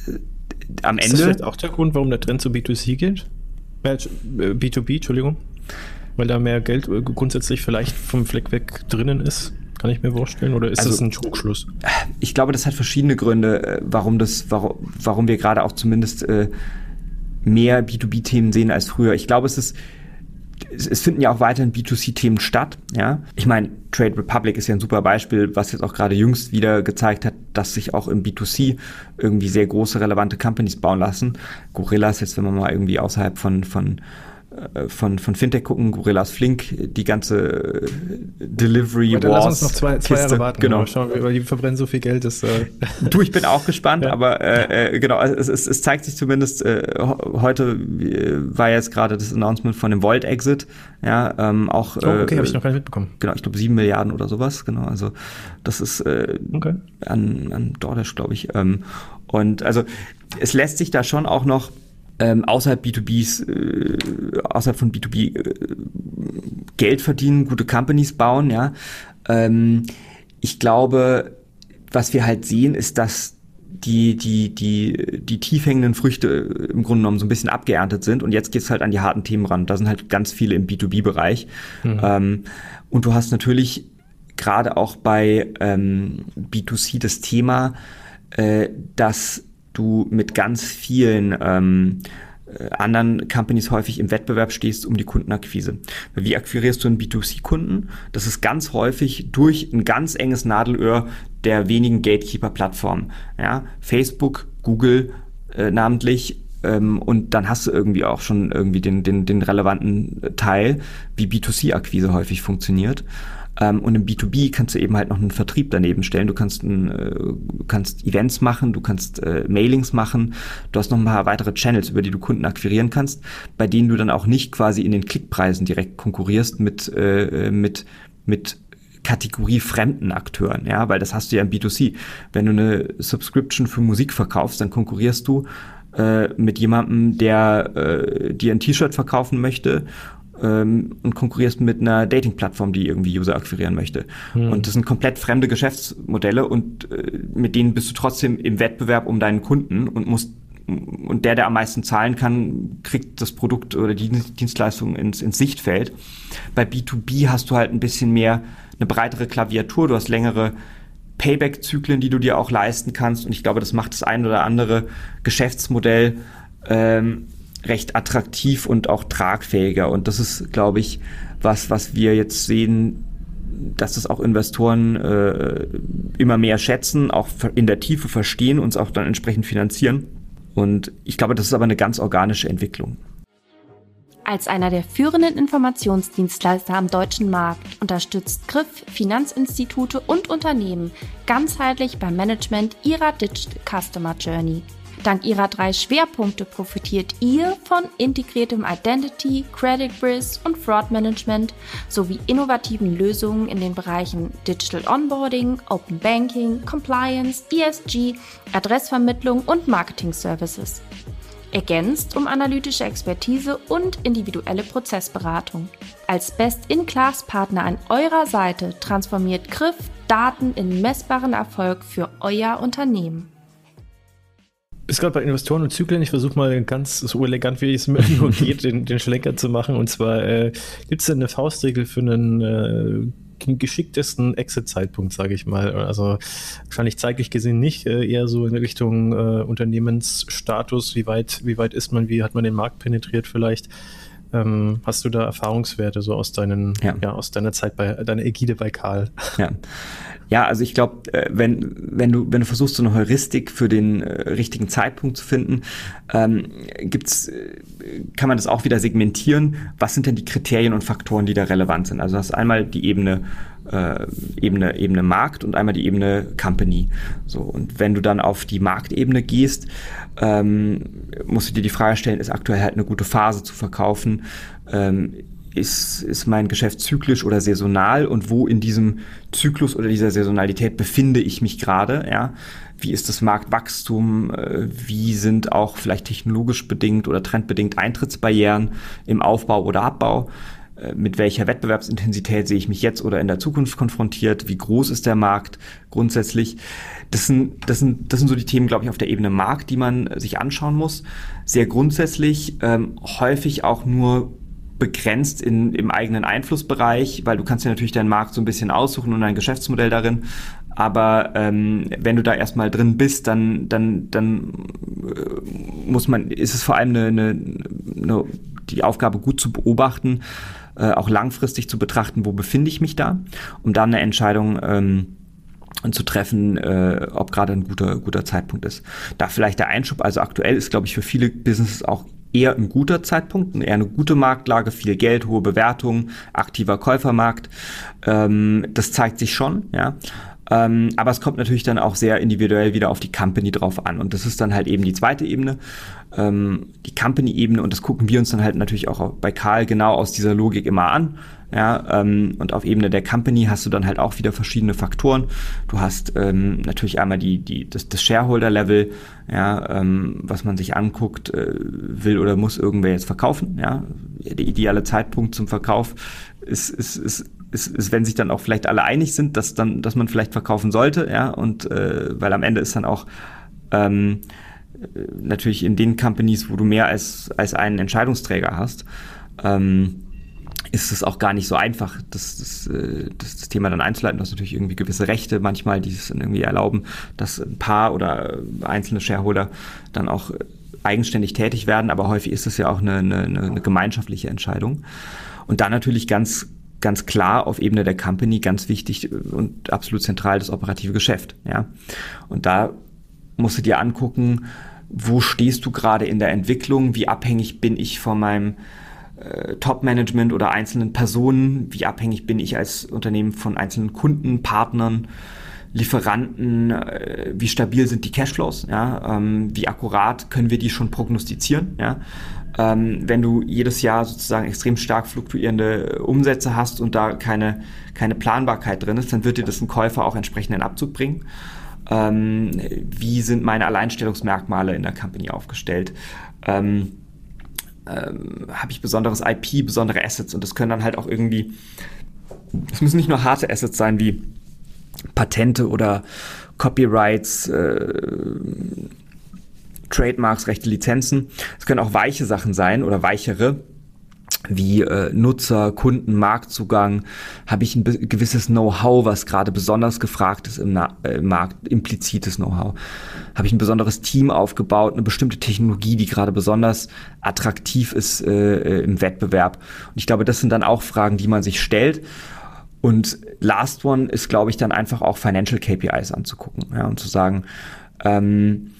äh, am Ende. Ist das vielleicht auch der Grund, warum der Trend zu B2C geht? B2B, äh, Entschuldigung. Weil da mehr Geld äh, grundsätzlich vielleicht vom Fleck weg drinnen ist. Kann ich mir vorstellen, oder ist also, das ein Trugschluss? Ich glaube, das hat verschiedene Gründe, äh, warum das, warum, warum wir gerade auch zumindest äh, mehr B2B-Themen sehen als früher. Ich glaube, es ist, es finden ja auch weiterhin B2C-Themen statt. Ja, ich meine, Trade Republic ist ja ein super Beispiel, was jetzt auch gerade jüngst wieder gezeigt hat, dass sich auch im B2C irgendwie sehr große relevante Companies bauen lassen. Gorillas jetzt, wenn man mal irgendwie außerhalb von von von, von Fintech gucken, Gorillas Flink, die ganze äh, Delivery Wars. Lass uns noch zwei, zwei Jahre warten. Genau. Schauen, weil die verbrennen so viel Geld. Dass, äh du, ich bin auch gespannt, ja. aber äh, äh, genau, es, es, es zeigt sich zumindest, äh, heute war jetzt gerade das Announcement von dem Volt Exit. Ja, ähm, auch. Oh, okay, äh, habe ich noch gar nicht mitbekommen. Genau, ich glaube sieben Milliarden oder sowas. Genau, also das ist äh, okay. an, an DoorDash, glaube ich. Ähm, und also es lässt sich da schon auch noch ähm, außerhalb B2Bs, äh, außerhalb von B2B äh, Geld verdienen, gute Companies bauen, ja. Ähm, ich glaube, was wir halt sehen, ist, dass die, die, die, die tief hängenden Früchte im Grunde genommen so ein bisschen abgeerntet sind und jetzt geht's halt an die harten Themen ran. Da sind halt ganz viele im B2B-Bereich. Mhm. Ähm, und du hast natürlich gerade auch bei ähm, B2C das Thema, äh, dass du mit ganz vielen ähm, äh, anderen Companies häufig im Wettbewerb stehst um die Kundenakquise. Wie akquirierst du einen B2C-Kunden? Das ist ganz häufig durch ein ganz enges Nadelöhr der wenigen Gatekeeper-Plattformen. Ja, Facebook, Google äh, namentlich ähm, und dann hast du irgendwie auch schon irgendwie den, den, den relevanten Teil, wie B2C-Akquise häufig funktioniert. Ähm, und im B2B kannst du eben halt noch einen Vertrieb daneben stellen. Du kannst, ein, äh, kannst Events machen, du kannst äh, Mailings machen, du hast noch ein paar weitere Channels, über die du Kunden akquirieren kannst, bei denen du dann auch nicht quasi in den Klickpreisen direkt konkurrierst mit, äh, mit, mit Kategorie fremden Akteuren, ja, weil das hast du ja im B2C. Wenn du eine Subscription für Musik verkaufst, dann konkurrierst du äh, mit jemandem, der äh, dir ein T-Shirt verkaufen möchte ähm, und konkurrierst mit einer Dating-Plattform, die irgendwie User akquirieren möchte. Hm. Und das sind komplett fremde Geschäftsmodelle und äh, mit denen bist du trotzdem im Wettbewerb um deinen Kunden und musst und der, der am meisten zahlen kann, kriegt das Produkt oder die Dienstleistung ins, ins Sichtfeld. Bei B2B hast du halt ein bisschen mehr eine breitere Klaviatur, du hast längere Payback-Zyklen, die du dir auch leisten kannst. Und ich glaube, das macht das ein oder andere Geschäftsmodell ähm, recht attraktiv und auch tragfähiger. Und das ist, glaube ich, was, was wir jetzt sehen, dass das auch Investoren äh, immer mehr schätzen, auch in der Tiefe verstehen, uns auch dann entsprechend finanzieren. Und ich glaube, das ist aber eine ganz organische Entwicklung. Als einer der führenden Informationsdienstleister am deutschen Markt unterstützt Griff Finanzinstitute und Unternehmen ganzheitlich beim Management ihrer Digital Customer Journey. Dank ihrer drei Schwerpunkte profitiert ihr von integriertem Identity, Credit Risk und Fraud Management sowie innovativen Lösungen in den Bereichen Digital Onboarding, Open Banking, Compliance, ESG, Adressvermittlung und Marketing Services. ergänzt um analytische Expertise und individuelle Prozessberatung. Als Best-in-Class-Partner an eurer Seite transformiert Griff Daten in messbaren Erfolg für euer Unternehmen. Ist gerade bei Investoren und Zyklen. Ich versuche mal ganz so elegant, wie es mir nur geht, den, den Schlenker zu machen. Und zwar äh, gibt es denn eine Faustregel für einen äh, geschicktesten Exit-Zeitpunkt, sage ich mal. Also wahrscheinlich zeitlich gesehen nicht, äh, eher so in Richtung äh, Unternehmensstatus, wie weit, wie weit ist man, wie hat man den Markt penetriert vielleicht. Ähm, hast du da Erfahrungswerte so aus deinen, ja. ja. aus deiner Zeit bei deiner Ägide bei Karl? Ja. Ja, also ich glaube, äh, wenn, wenn du, wenn du versuchst, so eine Heuristik für den äh, richtigen Zeitpunkt zu finden, ähm, gibt's, äh, kann man das auch wieder segmentieren. Was sind denn die Kriterien und Faktoren, die da relevant sind? Also du hast einmal die Ebene äh, Ebene, Ebene Markt und einmal die Ebene Company. So, und wenn du dann auf die Marktebene gehst, ähm, musst du dir die Frage stellen, ist aktuell halt eine gute Phase zu verkaufen? Ähm, ist, ist mein Geschäft zyklisch oder saisonal und wo in diesem Zyklus oder dieser Saisonalität befinde ich mich gerade, ja? Wie ist das Marktwachstum? Äh, wie sind auch vielleicht technologisch bedingt oder trendbedingt Eintrittsbarrieren im Aufbau oder Abbau? Äh, mit welcher Wettbewerbsintensität sehe ich mich jetzt oder in der Zukunft konfrontiert? Wie groß ist der Markt grundsätzlich? Das sind, das sind, das sind so die Themen, glaube ich, auf der Ebene Markt, die man sich anschauen muss. Sehr grundsätzlich, ähm, häufig auch nur begrenzt in, im eigenen Einflussbereich, weil du kannst dir natürlich deinen Markt so ein bisschen aussuchen und ein Geschäftsmodell darin. Aber ähm, wenn du da erstmal drin bist, dann, dann, dann äh, muss man, ist es vor allem eine, eine, eine, die Aufgabe gut zu beobachten, äh, auch langfristig zu betrachten, wo befinde ich mich da, um dann eine Entscheidung ähm, zu treffen, äh, ob gerade ein guter, guter Zeitpunkt ist. Da vielleicht der Einschub, also aktuell ist, glaube ich, für viele Businesses auch eher ein guter Zeitpunkt, eher eine gute Marktlage, viel Geld, hohe Bewertungen, aktiver Käufermarkt. Ähm, das zeigt sich schon, ja. Ähm, aber es kommt natürlich dann auch sehr individuell wieder auf die Company drauf an. Und das ist dann halt eben die zweite Ebene, ähm, die Company-Ebene. Und das gucken wir uns dann halt natürlich auch bei Karl genau aus dieser Logik immer an. Ja, ähm, und auf Ebene der Company hast du dann halt auch wieder verschiedene Faktoren. Du hast ähm, natürlich einmal die, die, das, das Shareholder-Level, ja, ähm, was man sich anguckt, äh, will oder muss irgendwer jetzt verkaufen. Ja, der ideale Zeitpunkt zum Verkauf ist, ist, ist ist, ist, wenn sich dann auch vielleicht alle einig sind, dass dann, dass man vielleicht verkaufen sollte, ja, und äh, weil am Ende ist dann auch ähm, natürlich in den Companies, wo du mehr als, als einen Entscheidungsträger hast, ähm, ist es auch gar nicht so einfach, das, das, äh, das, das Thema dann einzuleiten. Du hast natürlich irgendwie gewisse Rechte manchmal, die es dann irgendwie erlauben, dass ein paar oder einzelne Shareholder dann auch eigenständig tätig werden, aber häufig ist es ja auch eine, eine, eine gemeinschaftliche Entscheidung. Und dann natürlich ganz ganz klar auf Ebene der Company ganz wichtig und absolut zentral das operative Geschäft. Ja? Und da musst du dir angucken, wo stehst du gerade in der Entwicklung, wie abhängig bin ich von meinem äh, Top-Management oder einzelnen Personen, wie abhängig bin ich als Unternehmen von einzelnen Kunden, Partnern, Lieferanten, äh, wie stabil sind die Cashflows, ja, ähm, wie akkurat können wir die schon prognostizieren, ja, ähm, wenn du jedes Jahr sozusagen extrem stark fluktuierende Umsätze hast und da keine, keine Planbarkeit drin ist, dann wird dir das ein Käufer auch entsprechend in Abzug bringen. Ähm, wie sind meine Alleinstellungsmerkmale in der Company aufgestellt? Ähm, ähm, Habe ich besonderes IP, besondere Assets und das können dann halt auch irgendwie, es müssen nicht nur harte Assets sein wie Patente oder Copyrights, äh, Trademarks, Rechte, Lizenzen. Es können auch weiche Sachen sein oder weichere wie äh, Nutzer, Kunden, Marktzugang, habe ich ein gewisses Know-how, was gerade besonders gefragt ist im Na äh, Markt, implizites Know-how. Habe ich ein besonderes Team aufgebaut, eine bestimmte Technologie, die gerade besonders attraktiv ist äh, äh im Wettbewerb. Und ich glaube, das sind dann auch Fragen, die man sich stellt. Und last one ist, glaube ich, dann einfach auch Financial KPIs anzugucken ja, und zu sagen, ähm,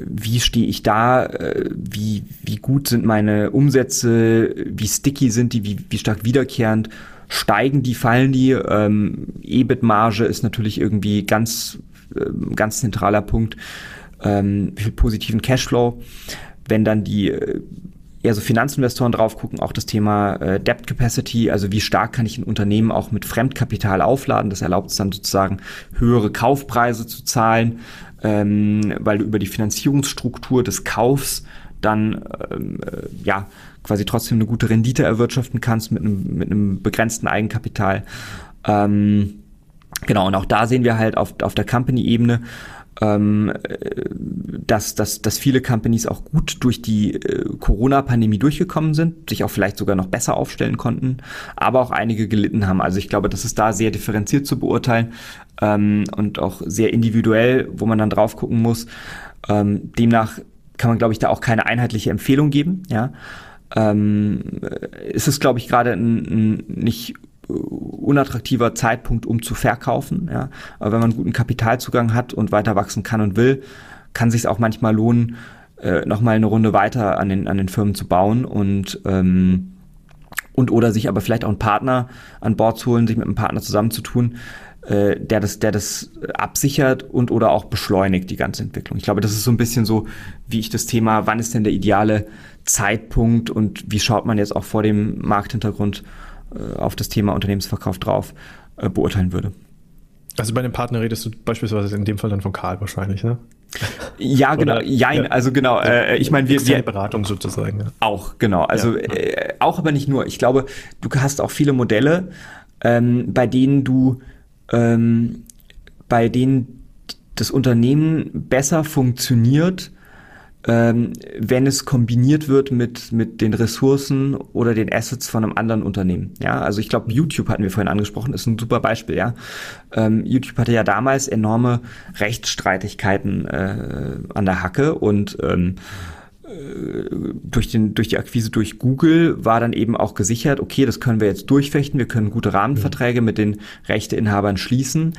wie stehe ich da, äh, wie, wie gut sind meine Umsätze, wie sticky sind die, wie, wie stark wiederkehrend, steigen die, fallen die, ähm, EBIT-Marge ist natürlich irgendwie ganz, äh, ganz zentraler Punkt, ähm, positiven Cashflow, wenn dann die äh, eher so Finanzinvestoren drauf gucken, auch das Thema äh, Debt Capacity, also wie stark kann ich ein Unternehmen auch mit Fremdkapital aufladen. Das erlaubt es dann sozusagen höhere Kaufpreise zu zahlen, ähm, weil du über die Finanzierungsstruktur des Kaufs dann ähm, äh, ja quasi trotzdem eine gute Rendite erwirtschaften kannst mit einem, mit einem begrenzten Eigenkapital. Ähm, genau, und auch da sehen wir halt auf, auf der Company-Ebene, ähm, dass, dass, dass viele Companies auch gut durch die äh, Corona-Pandemie durchgekommen sind, sich auch vielleicht sogar noch besser aufstellen konnten, aber auch einige gelitten haben. Also ich glaube, das ist da sehr differenziert zu beurteilen ähm, und auch sehr individuell, wo man dann drauf gucken muss. Ähm, demnach kann man, glaube ich, da auch keine einheitliche Empfehlung geben. Ja, ähm, ist es, glaube ich, gerade nicht unattraktiver Zeitpunkt, um zu verkaufen. Ja. Aber wenn man guten Kapitalzugang hat und weiter wachsen kann und will, kann sich auch manchmal lohnen, äh, nochmal eine Runde weiter an den, an den Firmen zu bauen und ähm, und oder sich aber vielleicht auch einen Partner an Bord zu holen, sich mit einem Partner zusammenzutun, äh, der das, der das absichert und oder auch beschleunigt die ganze Entwicklung. Ich glaube, das ist so ein bisschen so, wie ich das Thema, wann ist denn der ideale Zeitpunkt und wie schaut man jetzt auch vor dem Markthintergrund äh, auf das Thema Unternehmensverkauf drauf äh, beurteilen würde. Also bei dem Partner redest du beispielsweise in dem Fall dann von Karl wahrscheinlich, ne? Ja, genau. Oder, Jein, ja. also genau. Äh, ich meine, wir, wir Beratung sozusagen. Ja. Auch genau. Also ja. äh, auch, aber nicht nur. Ich glaube, du hast auch viele Modelle, ähm, bei denen du, ähm, bei denen das Unternehmen besser funktioniert, ähm, wenn es kombiniert wird mit, mit den Ressourcen oder den Assets von einem anderen Unternehmen. Ja, also ich glaube, YouTube hatten wir vorhin angesprochen, ist ein super Beispiel, ja. Ähm, YouTube hatte ja damals enorme Rechtsstreitigkeiten äh, an der Hacke und ähm, äh, durch, den, durch die Akquise durch Google war dann eben auch gesichert, okay, das können wir jetzt durchfechten, wir können gute Rahmenverträge mit den Rechteinhabern schließen.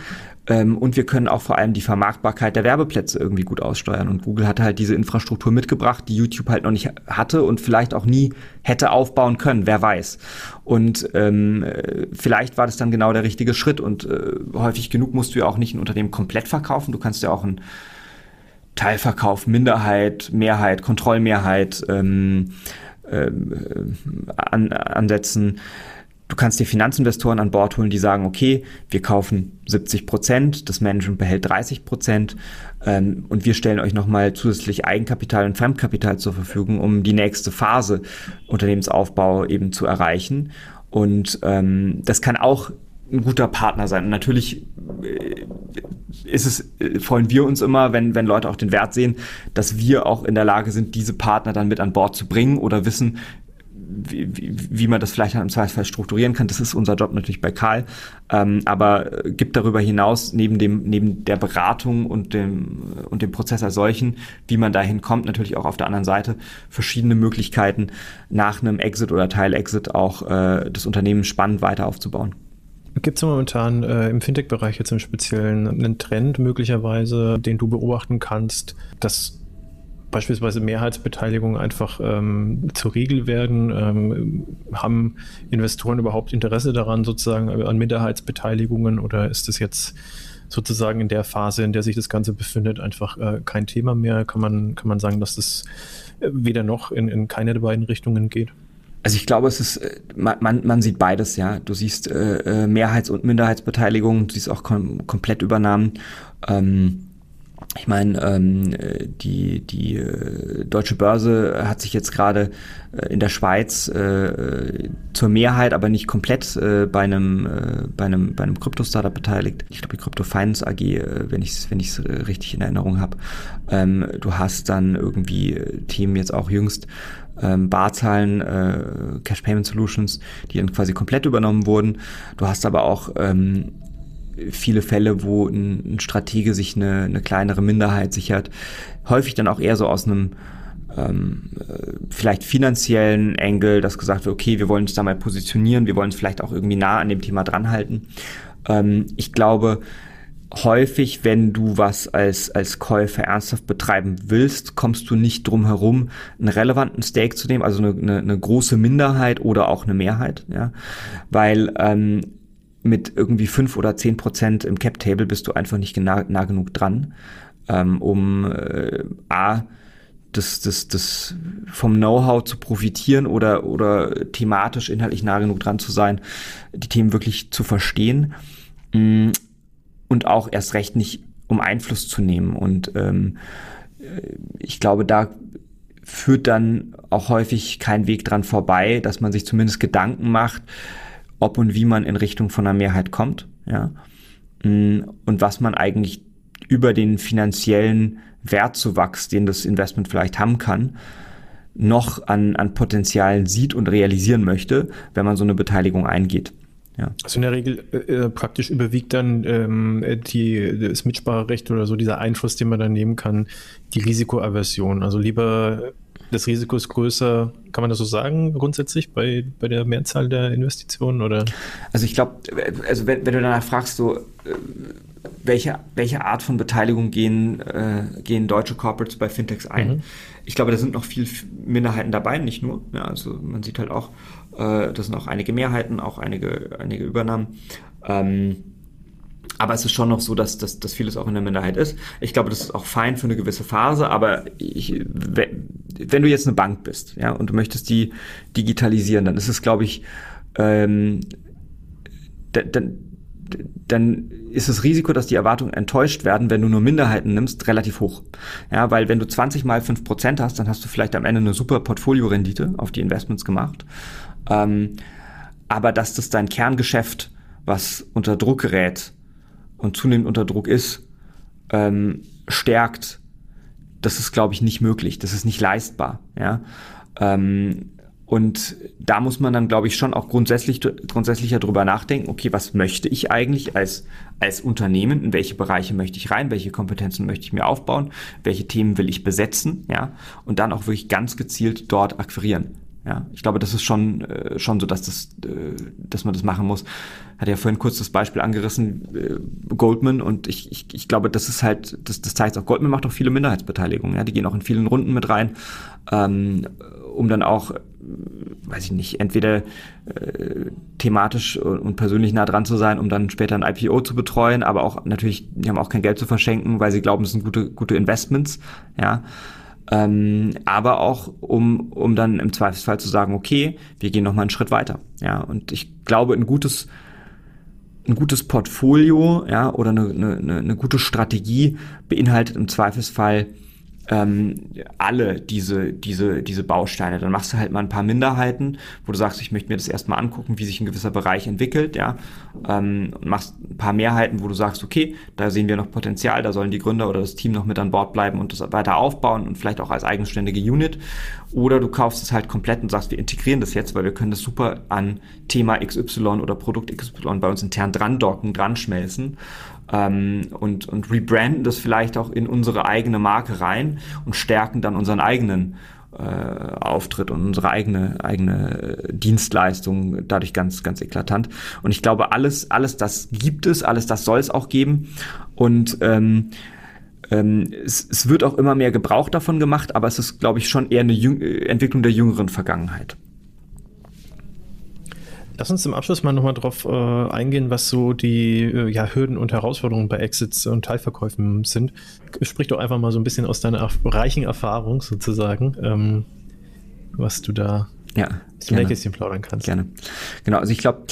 Ähm, und wir können auch vor allem die Vermarktbarkeit der Werbeplätze irgendwie gut aussteuern. Und Google hatte halt diese Infrastruktur mitgebracht, die YouTube halt noch nicht hatte und vielleicht auch nie hätte aufbauen können, wer weiß. Und ähm, vielleicht war das dann genau der richtige Schritt. Und äh, häufig genug musst du ja auch nicht ein Unternehmen komplett verkaufen. Du kannst ja auch ein Teilverkauf, Minderheit, Mehrheit, Kontrollmehrheit ähm, ähm, an, ansetzen. Du kannst dir Finanzinvestoren an Bord holen, die sagen, okay, wir kaufen 70 Prozent, das Management behält 30 Prozent ähm, und wir stellen euch nochmal zusätzlich Eigenkapital und Fremdkapital zur Verfügung, um die nächste Phase Unternehmensaufbau eben zu erreichen. Und ähm, das kann auch ein guter Partner sein. Und natürlich äh, ist es, äh, freuen wir uns immer, wenn, wenn Leute auch den Wert sehen, dass wir auch in der Lage sind, diese Partner dann mit an Bord zu bringen oder wissen, wie, wie, wie man das vielleicht im Zweifelsfall strukturieren kann. Das ist unser Job natürlich bei Karl. Ähm, aber gibt darüber hinaus neben dem, neben der Beratung und dem, und dem Prozess als solchen, wie man dahin kommt, natürlich auch auf der anderen Seite verschiedene Möglichkeiten nach einem Exit oder Teil-Exit auch äh, das Unternehmen spannend weiter aufzubauen. Gibt es momentan äh, im Fintech-Bereich jetzt im Speziellen einen Trend möglicherweise, den du beobachten kannst, dass beispielsweise Mehrheitsbeteiligungen einfach ähm, zur Regel werden? Ähm, haben Investoren überhaupt Interesse daran, sozusagen äh, an Minderheitsbeteiligungen oder ist das jetzt sozusagen in der Phase, in der sich das Ganze befindet, einfach äh, kein Thema mehr? Kann man, kann man sagen, dass das äh, weder noch in, in keine der beiden Richtungen geht? Also ich glaube, es ist, äh, man, man sieht beides, ja. Du siehst äh, Mehrheits- und Minderheitsbeteiligung, du siehst auch kom Komplettübernahmen. Ähm, ich meine, ähm, die, die äh, deutsche Börse hat sich jetzt gerade äh, in der Schweiz äh, zur Mehrheit, aber nicht komplett äh, bei einem äh, bei einem bei einem Krypto-Startup beteiligt. Ich glaube die Crypto Finance AG, äh, wenn ich es wenn ich äh, richtig in Erinnerung habe. Ähm, du hast dann irgendwie äh, Themen jetzt auch jüngst ähm, Barzahlen, äh, Cash Payment Solutions, die dann quasi komplett übernommen wurden. Du hast aber auch ähm, viele Fälle, wo ein, ein Stratege sich eine, eine kleinere Minderheit sichert, häufig dann auch eher so aus einem ähm, äh, vielleicht finanziellen Engel, dass gesagt wird, okay, wir wollen uns da mal positionieren, wir wollen uns vielleicht auch irgendwie nah an dem Thema dranhalten. Ähm, ich glaube, häufig, wenn du was als, als Käufer ernsthaft betreiben willst, kommst du nicht drum herum, einen relevanten Stake zu nehmen, also eine, eine, eine große Minderheit oder auch eine Mehrheit, ja, weil ähm, mit irgendwie fünf oder zehn Prozent im Cap-Table bist du einfach nicht nah, nah genug dran, ähm, um äh, A, das, das, das vom Know-how zu profitieren oder, oder thematisch, inhaltlich nah genug dran zu sein, die Themen wirklich zu verstehen. Mm, und auch erst recht nicht, um Einfluss zu nehmen. Und ähm, ich glaube, da führt dann auch häufig kein Weg dran vorbei, dass man sich zumindest Gedanken macht, ob und wie man in Richtung von einer Mehrheit kommt, ja. Mm, und was man eigentlich über den finanziellen Wertzuwachs, den das Investment vielleicht haben kann, noch an, an Potenzialen sieht und realisieren möchte, wenn man so eine Beteiligung eingeht. Ja. Also in der Regel äh, äh, praktisch überwiegt dann ähm, die, das Mitspracherecht oder so dieser Einfluss, den man dann nehmen kann, die Risikoaversion. Also lieber das Risiko ist größer, kann man das so sagen, grundsätzlich bei, bei der Mehrzahl der Investitionen? Oder? Also ich glaube, also wenn, wenn, du danach fragst, so, äh, welche, welche Art von Beteiligung gehen, äh, gehen deutsche Corporates bei Fintechs ein? Mhm. Ich glaube, da sind noch viele Minderheiten dabei, nicht nur. Ja, also man sieht halt auch, äh, das sind auch einige Mehrheiten, auch einige, einige Übernahmen. Ähm, aber es ist schon noch so, dass, dass, dass vieles auch in der Minderheit ist. Ich glaube, das ist auch fein für eine gewisse Phase, aber ich, wenn du jetzt eine Bank bist, ja, und du möchtest die digitalisieren, dann ist es, glaube ich, ähm, dann, dann ist das Risiko, dass die Erwartungen enttäuscht werden, wenn du nur Minderheiten nimmst, relativ hoch. Ja, weil wenn du 20 mal 5% hast, dann hast du vielleicht am Ende eine super Portfoliorendite auf die Investments gemacht. Ähm, aber dass das dein Kerngeschäft, was unter Druck gerät und zunehmend unter Druck ist, ähm, stärkt, das ist, glaube ich, nicht möglich. Das ist nicht leistbar. Ja? Ähm, und da muss man dann, glaube ich, schon auch grundsätzlich, grundsätzlicher drüber nachdenken, okay, was möchte ich eigentlich als, als Unternehmen, in welche Bereiche möchte ich rein, welche Kompetenzen möchte ich mir aufbauen, welche Themen will ich besetzen, ja, und dann auch wirklich ganz gezielt dort akquirieren. Ja, ich glaube, das ist schon, äh, schon so, dass, das, äh, dass man das machen muss. Hat ja vorhin kurz das Beispiel angerissen, äh, Goldman, und ich, ich, ich glaube, das ist halt, das, das zeigt auch, Goldman macht auch viele Minderheitsbeteiligungen, ja, die gehen auch in vielen Runden mit rein, ähm, um dann auch, weiß ich nicht, entweder äh, thematisch und persönlich nah dran zu sein, um dann später ein IPO zu betreuen, aber auch natürlich, die haben auch kein Geld zu verschenken, weil sie glauben, es sind gute, gute Investments, ja ähm, aber auch um, um dann im Zweifelsfall zu sagen, okay, wir gehen noch mal einen Schritt weiter. Ja, und ich glaube, ein gutes ein gutes Portfolio, ja, oder eine, eine, eine gute Strategie beinhaltet im Zweifelsfall ähm, alle diese, diese, diese Bausteine. Dann machst du halt mal ein paar Minderheiten, wo du sagst, ich möchte mir das erstmal angucken, wie sich ein gewisser Bereich entwickelt, ja. Ähm, und machst ein paar Mehrheiten, wo du sagst, okay, da sehen wir noch Potenzial, da sollen die Gründer oder das Team noch mit an Bord bleiben und das weiter aufbauen und vielleicht auch als eigenständige Unit. Oder du kaufst es halt komplett und sagst, wir integrieren das jetzt, weil wir können das super an Thema XY oder Produkt XY bei uns intern dran docken, dran schmelzen ähm, und, und rebranden das vielleicht auch in unsere eigene Marke rein und stärken dann unseren eigenen äh, Auftritt und unsere eigene eigene Dienstleistung dadurch ganz ganz eklatant. Und ich glaube alles alles das gibt es alles das soll es auch geben. Und ähm, ähm, es, es wird auch immer mehr Gebrauch davon gemacht aber es ist glaube ich schon eher eine Jüng Entwicklung der jüngeren Vergangenheit Lass uns zum Abschluss mal nochmal drauf äh, eingehen, was so die äh, ja, Hürden und Herausforderungen bei Exits und Teilverkäufen sind. Sprich doch einfach mal so ein bisschen aus deiner reichen Erfahrung sozusagen, ähm, was du da ja, aus dem Nähkästchen plaudern kannst. Gerne. Genau, also ich glaube,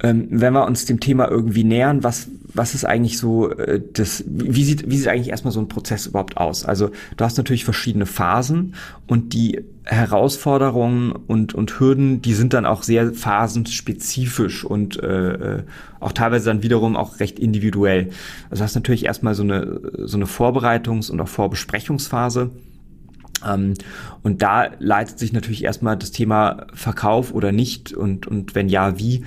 ähm, wenn wir uns dem Thema irgendwie nähern, was, was ist eigentlich so äh, das, wie sieht, wie sieht eigentlich erstmal so ein Prozess überhaupt aus? Also du hast natürlich verschiedene Phasen und die Herausforderungen und, und Hürden, die sind dann auch sehr phasenspezifisch und äh, äh auch teilweise dann wiederum auch recht individuell. Also du hast natürlich erstmal so eine, so eine Vorbereitungs- und auch Vorbesprechungsphase. Ähm, und da leitet sich natürlich erstmal das Thema Verkauf oder nicht und, und wenn ja, wie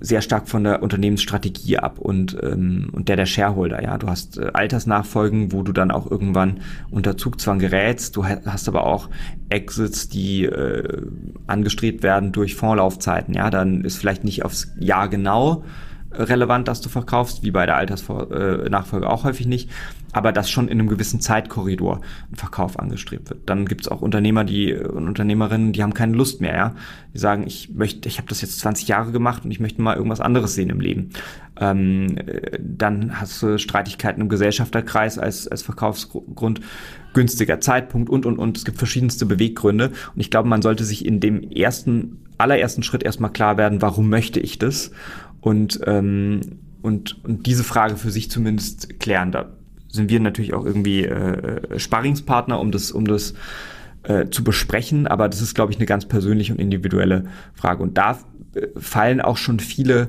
sehr stark von der Unternehmensstrategie ab und, ähm, und der der Shareholder. Ja, du hast äh, Altersnachfolgen, wo du dann auch irgendwann unter Zugzwang gerätst. Du hast aber auch Exits, die äh, angestrebt werden durch Fondslaufzeiten. Ja, dann ist vielleicht nicht aufs Jahr genau relevant, dass du verkaufst, wie bei der Altersnachfolge auch häufig nicht, aber dass schon in einem gewissen Zeitkorridor ein Verkauf angestrebt wird. Dann gibt es auch Unternehmer, die und Unternehmerinnen, die haben keine Lust mehr, ja. Die sagen, ich möchte, ich habe das jetzt 20 Jahre gemacht und ich möchte mal irgendwas anderes sehen im Leben. Ähm, dann hast du Streitigkeiten im Gesellschafterkreis als, als Verkaufsgrund, günstiger Zeitpunkt und und und. Es gibt verschiedenste Beweggründe und ich glaube, man sollte sich in dem ersten allerersten Schritt erstmal klar werden, warum möchte ich das und, ähm, und, und diese Frage für sich zumindest klären. Da sind wir natürlich auch irgendwie äh, Sparringspartner, um das, um das äh, zu besprechen. Aber das ist, glaube ich, eine ganz persönliche und individuelle Frage. Und da äh, fallen auch schon viele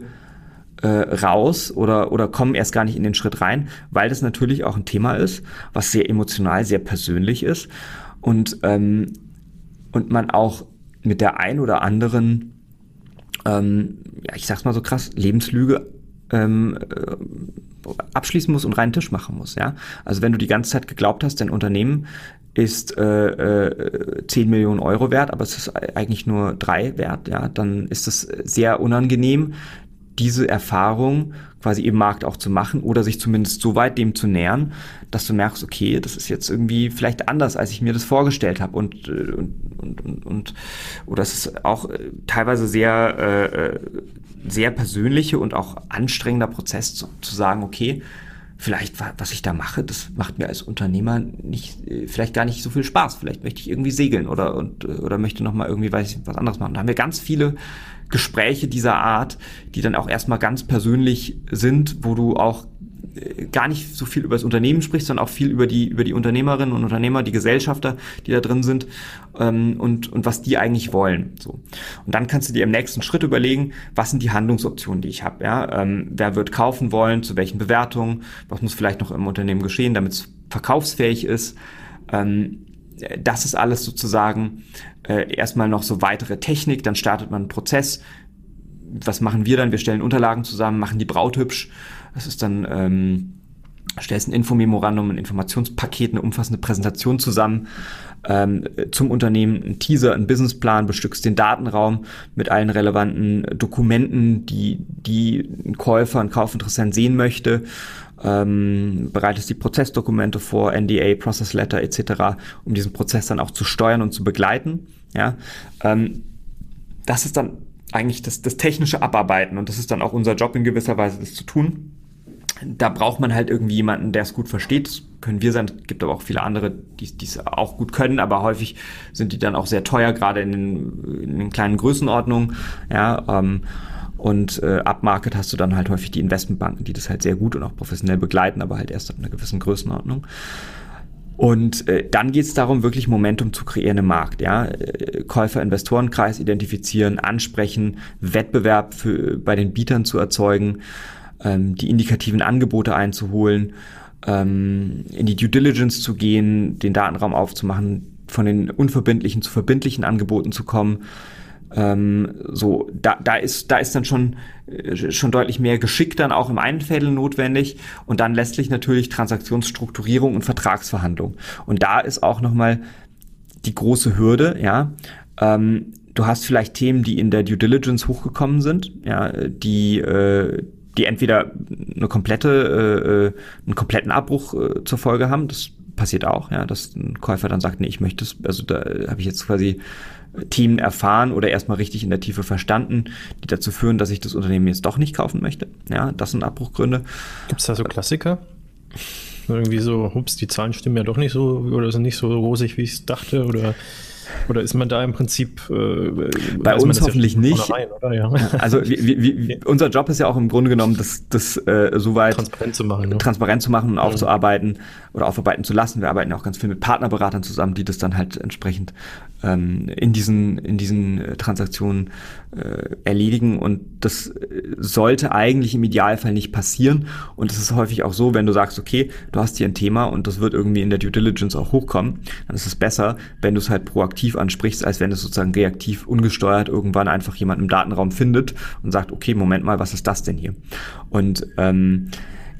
äh, raus oder, oder kommen erst gar nicht in den Schritt rein, weil das natürlich auch ein Thema ist, was sehr emotional, sehr persönlich ist und, ähm, und man auch mit der ein oder anderen, ähm, ja, ich sag's mal so krass, Lebenslüge ähm, äh, abschließen muss und reinen Tisch machen muss. Ja? Also wenn du die ganze Zeit geglaubt hast, dein Unternehmen ist äh, äh, 10 Millionen Euro wert, aber es ist eigentlich nur drei wert, ja, dann ist es sehr unangenehm, diese Erfahrung quasi im Markt auch zu machen oder sich zumindest so weit dem zu nähern, dass du merkst, okay, das ist jetzt irgendwie vielleicht anders, als ich mir das vorgestellt habe und, äh, und, und, und, und oder es ist auch äh, teilweise sehr, äh, sehr persönliche und auch anstrengender Prozess zu, zu sagen, okay, vielleicht was ich da mache, das macht mir als Unternehmer nicht, vielleicht gar nicht so viel Spaß. Vielleicht möchte ich irgendwie segeln oder und oder möchte noch mal irgendwie weiß ich, was anderes machen. Da haben wir ganz viele Gespräche dieser Art, die dann auch erstmal ganz persönlich sind, wo du auch äh, gar nicht so viel über das Unternehmen sprichst, sondern auch viel über die über die Unternehmerinnen und Unternehmer, die Gesellschafter, die da drin sind ähm, und und was die eigentlich wollen. So und dann kannst du dir im nächsten Schritt überlegen, was sind die Handlungsoptionen, die ich habe. Ja, ähm, wer wird kaufen wollen, zu welchen Bewertungen, was muss vielleicht noch im Unternehmen geschehen, damit es verkaufsfähig ist. Ähm, das ist alles sozusagen äh, erstmal noch so weitere Technik, dann startet man einen Prozess. Was machen wir dann? Wir stellen Unterlagen zusammen, machen die Braut hübsch. Das ist dann, ähm, stellst ein Infomemorandum, ein Informationspaket, eine umfassende Präsentation zusammen ähm, zum Unternehmen, ein Teaser, ein Businessplan, bestückst den Datenraum mit allen relevanten Dokumenten, die, die ein Käufer, ein Kaufinteressent sehen möchte ähm, bereitest die Prozessdokumente vor, NDA, Process Letter etc., um diesen Prozess dann auch zu steuern und zu begleiten. Ja, ähm, das ist dann eigentlich das, das technische Abarbeiten und das ist dann auch unser Job in gewisser Weise, das zu tun. Da braucht man halt irgendwie jemanden, der es gut versteht. Das können wir sein. Es gibt aber auch viele andere, die es auch gut können, aber häufig sind die dann auch sehr teuer, gerade in den, in den kleinen Größenordnungen. Ja, ähm, und äh, Upmarket hast du dann halt häufig die Investmentbanken, die das halt sehr gut und auch professionell begleiten, aber halt erst ab einer gewissen Größenordnung. Und äh, dann geht es darum, wirklich Momentum zu kreieren im Markt. Ja? Äh, Käufer-Investorenkreis identifizieren, ansprechen, Wettbewerb für, bei den Bietern zu erzeugen, ähm, die indikativen Angebote einzuholen, ähm, in die Due Diligence zu gehen, den Datenraum aufzumachen, von den unverbindlichen zu verbindlichen Angeboten zu kommen, ähm, so, da, da ist, da ist dann schon, äh, schon deutlich mehr Geschick dann auch im Einfädel notwendig und dann letztlich natürlich Transaktionsstrukturierung und Vertragsverhandlung. Und da ist auch nochmal die große Hürde, ja. Ähm, du hast vielleicht Themen, die in der Due Diligence hochgekommen sind, ja, die, äh, die entweder eine komplette, äh, äh einen kompletten Abbruch äh, zur Folge haben. Das passiert auch, ja, dass ein Käufer dann sagt, nee, ich möchte es, also da habe ich jetzt quasi Themen erfahren oder erstmal richtig in der Tiefe verstanden, die dazu führen, dass ich das Unternehmen jetzt doch nicht kaufen möchte. Ja, das sind Abbruchgründe. Gibt es da so Klassiker? Irgendwie so, hups, die Zahlen stimmen ja doch nicht so oder sind nicht so rosig, wie ich es dachte oder oder ist man da im Prinzip äh, bei uns hoffentlich ja nicht? Ja. Also wie, wie, wie, unser Job ist ja auch im Grunde genommen, das, das äh, soweit transparent zu machen, ne? transparent zu machen und mhm. aufzuarbeiten oder aufarbeiten zu lassen. Wir arbeiten auch ganz viel mit Partnerberatern zusammen, die das dann halt entsprechend ähm, in diesen in diesen äh, Transaktionen äh, erledigen und das äh, sollte eigentlich im Idealfall nicht passieren und es ist häufig auch so, wenn du sagst, okay, du hast hier ein Thema und das wird irgendwie in der Due Diligence auch hochkommen, dann ist es besser, wenn du es halt proaktiv ansprichst, als wenn es sozusagen reaktiv ungesteuert irgendwann einfach jemand im Datenraum findet und sagt, okay, Moment mal, was ist das denn hier? Und ähm,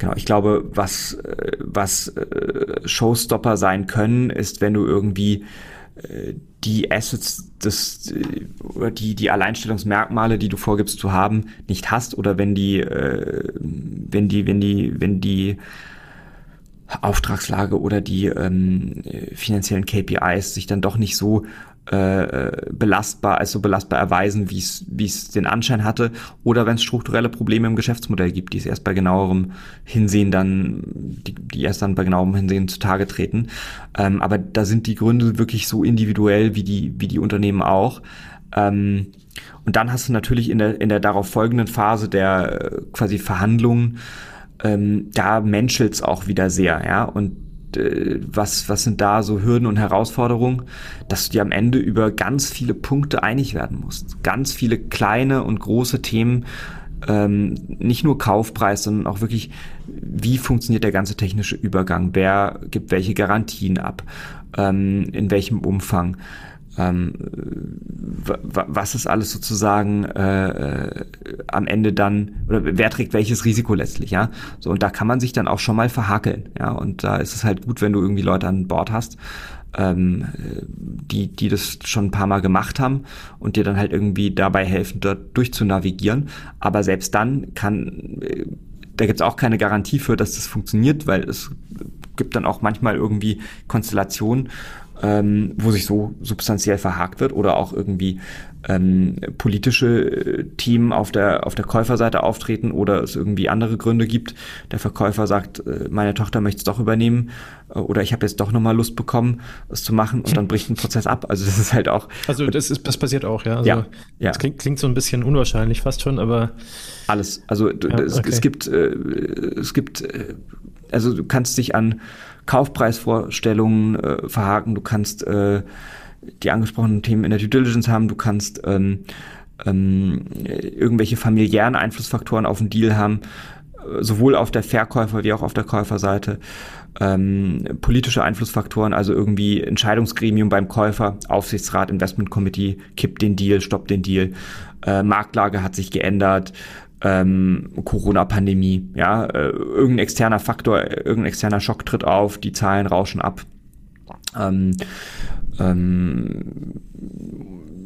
Genau, ich glaube, was, äh, was äh, Showstopper sein können, ist, wenn du irgendwie äh, die Assets des, oder die, die Alleinstellungsmerkmale, die du vorgibst zu haben, nicht hast oder wenn die, wenn die, wenn die, wenn die Auftragslage oder die ähm, finanziellen KPIs sich dann doch nicht so äh, belastbar, als so belastbar erweisen, wie es wie es den Anschein hatte, oder wenn es strukturelle Probleme im Geschäftsmodell gibt, die es erst bei genauerem Hinsehen dann, die, die erst dann bei genauerem Hinsehen zutage treten. Ähm, aber da sind die Gründe wirklich so individuell wie die wie die Unternehmen auch. Ähm, und dann hast du natürlich in der in der darauf folgenden Phase der äh, quasi Verhandlungen ähm, da menschelt's auch wieder sehr, ja. Und äh, was, was sind da so Hürden und Herausforderungen, dass du dir am Ende über ganz viele Punkte einig werden musst. Ganz viele kleine und große Themen, ähm, nicht nur Kaufpreis, sondern auch wirklich, wie funktioniert der ganze technische Übergang, wer gibt welche Garantien ab, ähm, in welchem Umfang ähm, was ist alles sozusagen äh, äh, am Ende dann oder wer trägt welches Risiko letztlich, ja? So und da kann man sich dann auch schon mal verhakeln, ja? Und da ist es halt gut, wenn du irgendwie Leute an Bord hast, ähm, die die das schon ein paar Mal gemacht haben und dir dann halt irgendwie dabei helfen, dort durchzunavigieren. Aber selbst dann kann äh, da gibt's auch keine Garantie für, dass das funktioniert, weil es gibt dann auch manchmal irgendwie Konstellationen, ähm, wo sich so substanziell verhakt wird oder auch irgendwie ähm, politische äh, Themen auf der auf der Käuferseite auftreten oder es irgendwie andere Gründe gibt. Der Verkäufer sagt, äh, meine Tochter möchte es doch übernehmen äh, oder ich habe jetzt doch nochmal Lust bekommen, es zu machen und dann bricht ein Prozess ab. Also das ist halt auch. Also das ist das passiert auch, ja. Also, ja, ja. Das klingt, klingt so ein bisschen unwahrscheinlich fast schon, aber alles. Also ja, es, okay. es gibt äh, es gibt äh, also du kannst dich an Kaufpreisvorstellungen äh, verhaken, du kannst äh, die angesprochenen Themen in der Due Diligence haben, du kannst ähm, ähm, irgendwelche familiären Einflussfaktoren auf den Deal haben, äh, sowohl auf der Verkäufer- wie auch auf der Käuferseite. Ähm, politische Einflussfaktoren, also irgendwie Entscheidungsgremium beim Käufer, Aufsichtsrat, Investment Committee, kippt den Deal, stoppt den Deal, äh, Marktlage hat sich geändert, ähm, Corona-Pandemie, ja, äh, irgendein externer Faktor, irgendein externer Schock tritt auf, die Zahlen rauschen ab. Ähm, ähm,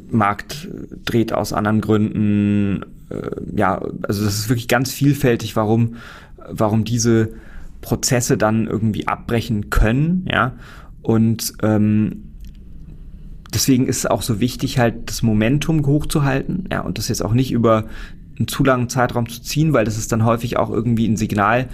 Markt dreht aus anderen Gründen. Äh, ja, also das ist wirklich ganz vielfältig, warum, warum diese Prozesse dann irgendwie abbrechen können, ja. Und ähm, deswegen ist es auch so wichtig, halt das Momentum hochzuhalten, ja, und das jetzt auch nicht über einen zu langen Zeitraum zu ziehen, weil das ist dann häufig auch irgendwie ein Signal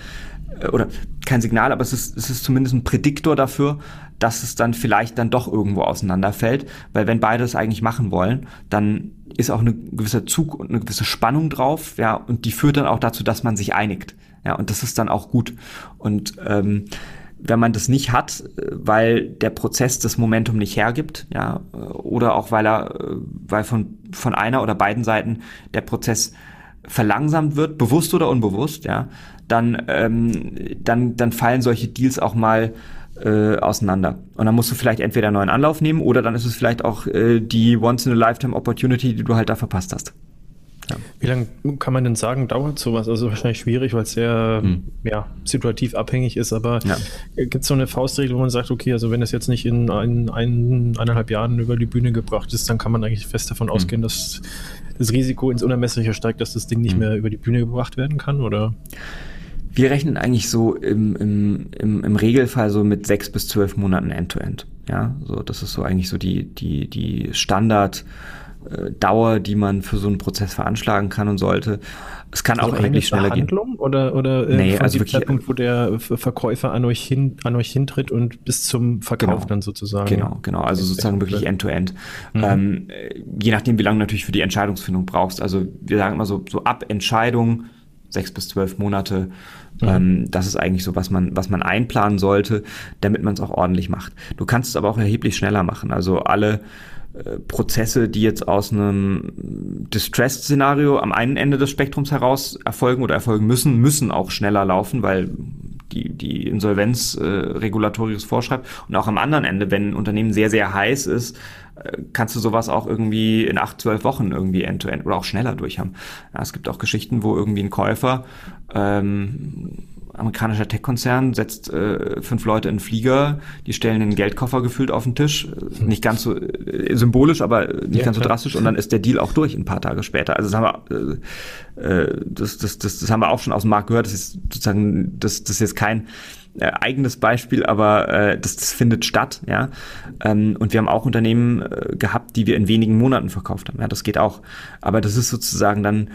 äh, oder kein Signal, aber es ist, es ist zumindest ein Prädiktor dafür, dass es dann vielleicht dann doch irgendwo auseinanderfällt, weil wenn beide es eigentlich machen wollen, dann ist auch ein gewisser Zug und eine gewisse Spannung drauf, ja, und die führt dann auch dazu, dass man sich einigt, ja, und das ist dann auch gut. Und ähm, wenn man das nicht hat, äh, weil der Prozess das Momentum nicht hergibt, ja, äh, oder auch weil er, weil von, von einer oder beiden Seiten der Prozess verlangsamt wird, bewusst oder unbewusst, ja, dann, ähm, dann, dann fallen solche Deals auch mal äh, auseinander. Und dann musst du vielleicht entweder einen neuen Anlauf nehmen oder dann ist es vielleicht auch äh, die Once-in-a-Lifetime-Opportunity, die du halt da verpasst hast. Ja. Wie lange kann man denn sagen, dauert sowas? Also wahrscheinlich schwierig, weil es sehr hm. ja, situativ abhängig ist, aber ja. gibt es so eine Faustregel, wo man sagt, okay, also wenn es jetzt nicht in ein, ein, eineinhalb Jahren über die Bühne gebracht ist, dann kann man eigentlich fest davon hm. ausgehen, dass das Risiko ins Unermessliche steigt, dass das Ding nicht hm. mehr über die Bühne gebracht werden kann, oder? Wir rechnen eigentlich so im, im, im, im Regelfall so mit sechs bis zwölf Monaten End-to-End. -End. Ja, so das ist so eigentlich so die, die, die Standard- äh, Dauer, die man für so einen Prozess veranschlagen kann und sollte. Es kann also auch erheblich schneller Behandlung gehen. Oder, oder äh, nee, also wirklich, Zeitpunkt, wo der Verkäufer an euch, hin, an euch hintritt und bis zum Verkauf genau, dann sozusagen. Genau, genau. Also sozusagen wirklich End-to-End. -End. Mhm. Ähm, je nachdem, wie lange du natürlich für die Entscheidungsfindung brauchst. Also wir sagen immer so, so ab Entscheidung sechs bis zwölf Monate. Mhm. Ähm, das ist eigentlich so, was man, was man einplanen sollte, damit man es auch ordentlich macht. Du kannst es aber auch erheblich schneller machen. Also alle äh, Prozesse, die jetzt aus einem Distressed-Szenario am einen Ende des Spektrums heraus erfolgen oder erfolgen müssen, müssen auch schneller laufen, weil die, die Insolvenz äh, regulatorisch vorschreibt. Und auch am anderen Ende, wenn ein Unternehmen sehr, sehr heiß ist, äh, kannst du sowas auch irgendwie in acht, zwölf Wochen irgendwie end-to-end -end oder auch schneller durchhaben. Ja, es gibt auch Geschichten, wo irgendwie ein Käufer ähm, amerikanischer Tech-Konzern setzt äh, fünf Leute in den Flieger, die stellen einen Geldkoffer gefühlt auf den Tisch, nicht ganz so äh, symbolisch, aber nicht ja, ganz so drastisch und dann ist der Deal auch durch ein paar Tage später. Also das haben wir, äh, äh, das, das, das, das haben wir auch schon aus dem Markt gehört. Das ist sozusagen, das, das ist jetzt kein äh, eigenes Beispiel, aber äh, das, das findet statt, ja. Ähm, und wir haben auch Unternehmen äh, gehabt, die wir in wenigen Monaten verkauft haben. Ja, das geht auch. Aber das ist sozusagen dann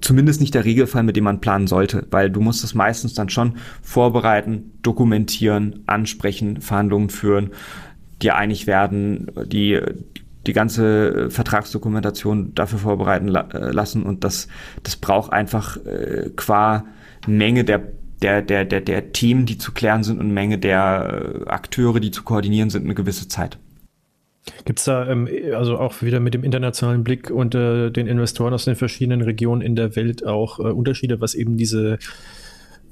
zumindest nicht der Regelfall, mit dem man planen sollte, weil du musst es meistens dann schon vorbereiten, dokumentieren, ansprechen, Verhandlungen führen, dir einig werden, die die ganze Vertragsdokumentation dafür vorbereiten la äh, lassen und das das braucht einfach äh, qua Menge der der, der, der, der Themen, die zu klären sind und Menge der äh, Akteure, die zu koordinieren sind, eine gewisse Zeit. Gibt es da ähm, also auch wieder mit dem internationalen Blick unter den Investoren aus den verschiedenen Regionen in der Welt auch äh, Unterschiede, was eben diese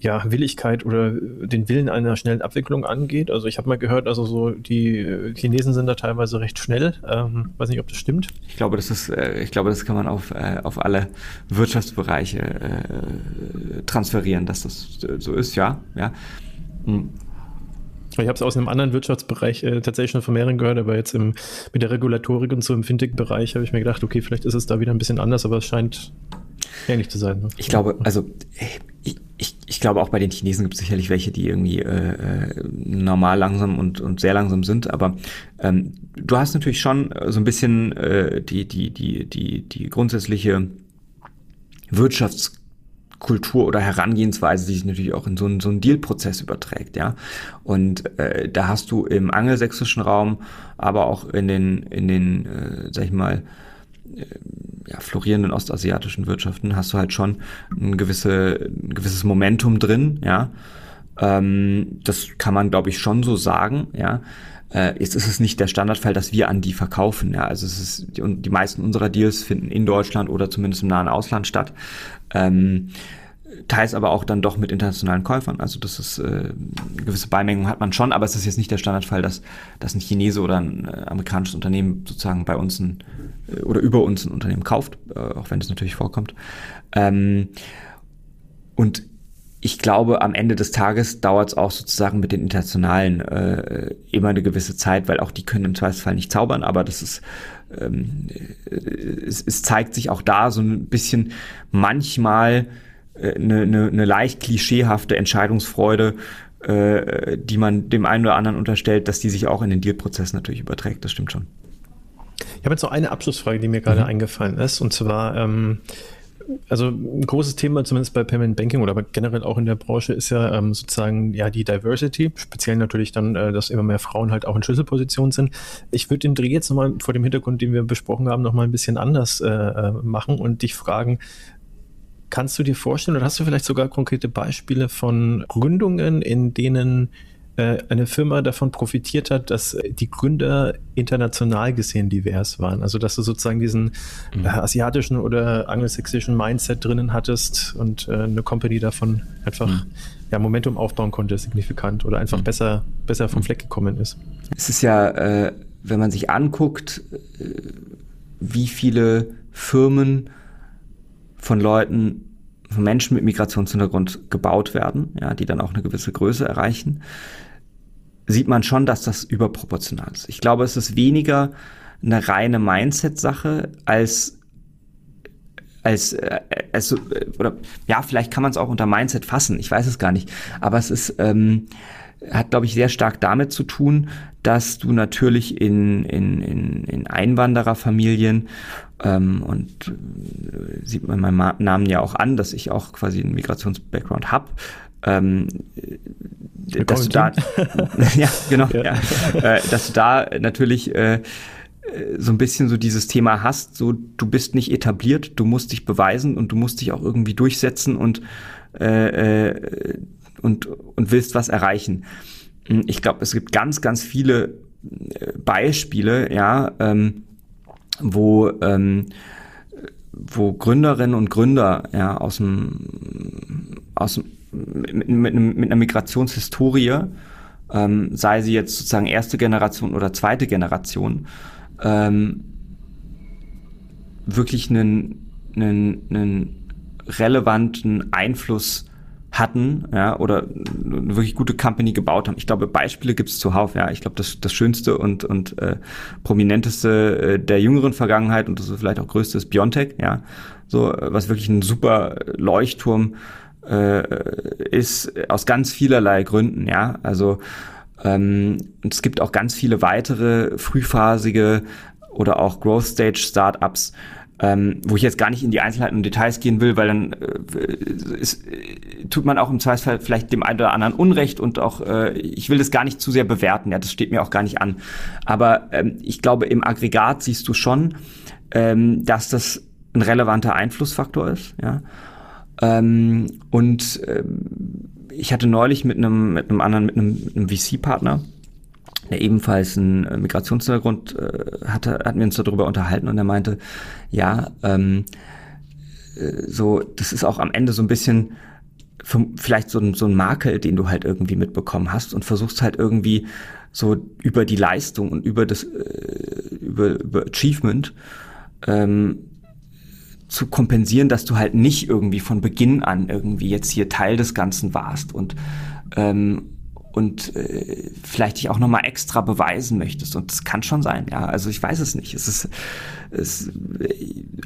ja, Willigkeit oder den Willen einer schnellen Abwicklung angeht. Also ich habe mal gehört, also so die äh, Chinesen sind da teilweise recht schnell. Ähm, weiß nicht, ob das stimmt. Ich glaube, das ist, äh, ich glaube, das kann man auf, äh, auf alle Wirtschaftsbereiche äh, transferieren, dass das so ist, ja. ja. Hm. Ich habe es aus einem anderen Wirtschaftsbereich äh, tatsächlich schon von mehreren gehört, aber jetzt im, mit der Regulatorik und so im Fintech-Bereich habe ich mir gedacht, okay, vielleicht ist es da wieder ein bisschen anders, aber es scheint ähnlich zu sein. Ne? Ich glaube, also ich, ich, ich glaube auch bei den Chinesen gibt es sicherlich welche, die irgendwie äh, äh, normal langsam und, und sehr langsam sind, aber ähm, du hast natürlich schon so ein bisschen äh, die, die, die, die, die grundsätzliche Wirtschaftskultur oder Herangehensweise, die sich natürlich auch in so einen, so einen Deal-Prozess überträgt, ja. Und äh, da hast du im angelsächsischen Raum, aber auch in den, in den, äh, sag ich mal, äh, ja, florierenden ostasiatischen Wirtschaften hast du halt schon ein, gewisse, ein gewisses Momentum drin, ja. Ähm, das kann man, glaube ich, schon so sagen, ja. Äh, jetzt ist es nicht der Standardfall, dass wir an die verkaufen, ja. Also es ist, die, die meisten unserer Deals finden in Deutschland oder zumindest im nahen Ausland statt. Ähm, teils aber auch dann doch mit internationalen Käufern. Also das ist äh, eine gewisse Beimengung hat man schon, aber es ist jetzt nicht der Standardfall, dass, dass ein Chinese oder ein äh, amerikanisches Unternehmen sozusagen bei uns ein, äh, oder über uns ein Unternehmen kauft, äh, auch wenn das natürlich vorkommt. Ähm, und ich glaube, am Ende des Tages dauert es auch sozusagen mit den internationalen äh, immer eine gewisse Zeit, weil auch die können im Zweifelsfall nicht zaubern, aber das ist ähm, äh, es, es zeigt sich auch da so ein bisschen manchmal eine, eine, eine leicht klischeehafte Entscheidungsfreude, äh, die man dem einen oder anderen unterstellt, dass die sich auch in den Dealprozess natürlich überträgt. Das stimmt schon. Ich habe jetzt noch eine Abschlussfrage, die mir gerade mhm. eingefallen ist, und zwar, ähm, also ein großes Thema, zumindest bei Payment Banking oder generell auch in der Branche, ist ja ähm, sozusagen ja die Diversity, speziell natürlich dann, äh, dass immer mehr Frauen halt auch in Schlüsselpositionen sind. Ich würde den Dreh jetzt nochmal vor dem Hintergrund, den wir besprochen haben, nochmal ein bisschen anders äh, äh, machen und dich fragen, Kannst du dir vorstellen oder hast du vielleicht sogar konkrete Beispiele von Gründungen, in denen eine Firma davon profitiert hat, dass die Gründer international gesehen divers waren? Also dass du sozusagen diesen mhm. äh, asiatischen oder angelsächsischen Mindset drinnen hattest und äh, eine Company davon einfach mhm. ja, Momentum aufbauen konnte, signifikant oder einfach mhm. besser, besser vom Fleck gekommen ist. Es ist ja, äh, wenn man sich anguckt, äh, wie viele Firmen von Leuten, von Menschen mit Migrationshintergrund gebaut werden, ja, die dann auch eine gewisse Größe erreichen, sieht man schon, dass das überproportional ist. Ich glaube, es ist weniger eine reine Mindset-Sache als als, äh, als oder ja, vielleicht kann man es auch unter Mindset fassen, ich weiß es gar nicht, aber es ist ähm, hat, glaube ich, sehr stark damit zu tun, dass du natürlich in, in, in, in Einwandererfamilien ähm, und äh, sieht man meinem Namen ja auch an, dass ich auch quasi einen Migrations-Background habe. Ähm, dass du da, ja, genau, ja. ja. Äh, dass du da natürlich äh, so ein bisschen so dieses Thema hast, so du bist nicht etabliert, du musst dich beweisen und du musst dich auch irgendwie durchsetzen und äh, äh, und, und willst was erreichen. Hm, ich glaube, es gibt ganz, ganz viele äh, Beispiele, ja, ähm, wo, ähm, wo Gründerinnen und Gründer ja, aus dem, aus dem, mit, mit, mit einer Migrationshistorie, ähm, sei sie jetzt sozusagen erste Generation oder zweite Generation, ähm, wirklich einen, einen, einen relevanten Einfluss hatten, ja, oder eine wirklich gute Company gebaut haben. Ich glaube, Beispiele gibt es zuhauf, ja. Ich glaube, das, das schönste und, und äh, prominenteste äh, der jüngeren Vergangenheit und das vielleicht auch größte ist Biontech, ja. So, was wirklich ein super Leuchtturm äh, ist, aus ganz vielerlei Gründen, ja. Also ähm, und es gibt auch ganz viele weitere frühphasige oder auch Growth Stage Startups, ähm, wo ich jetzt gar nicht in die Einzelheiten und Details gehen will, weil dann äh, ist, tut man auch im Zweifelsfall vielleicht dem einen oder anderen Unrecht und auch, äh, ich will das gar nicht zu sehr bewerten, ja, das steht mir auch gar nicht an. Aber ähm, ich glaube, im Aggregat siehst du schon, ähm, dass das ein relevanter Einflussfaktor ist, ja. Ähm, und ähm, ich hatte neulich mit einem, mit einem anderen, mit einem, einem VC-Partner, der ebenfalls einen äh, Migrationshintergrund äh, hatte, hatten wir uns darüber unterhalten und er meinte, ja, ähm, äh, so, das ist auch am Ende so ein bisschen vielleicht so ein, so ein Makel, den du halt irgendwie mitbekommen hast und versuchst halt irgendwie so über die Leistung und über das äh, über, über Achievement ähm, zu kompensieren, dass du halt nicht irgendwie von Beginn an irgendwie jetzt hier Teil des Ganzen warst und ähm, und äh, vielleicht dich auch noch mal extra beweisen möchtest. Und das kann schon sein ja. Also ich weiß es nicht. Es ist es,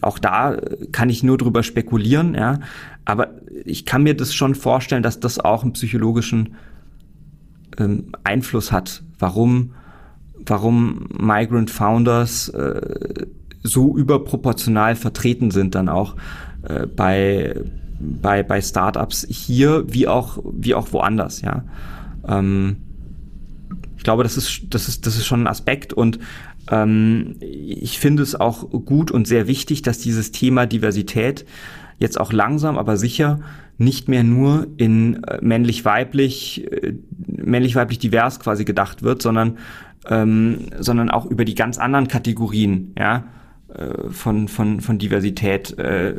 auch da kann ich nur drüber spekulieren ja. Aber ich kann mir das schon vorstellen dass das auch einen psychologischen ähm, Einfluss hat warum warum Migrant Founders äh, so überproportional vertreten sind dann auch äh, bei bei bei Startups hier wie auch wie auch woanders ja. Ähm, ich glaube das ist das ist das ist schon ein Aspekt und ähm, ich finde es auch gut und sehr wichtig dass dieses Thema Diversität jetzt auch langsam aber sicher nicht mehr nur in äh, männlich weiblich äh, divers quasi gedacht wird sondern ähm, sondern auch über die ganz anderen Kategorien ja von, von, von Diversität äh,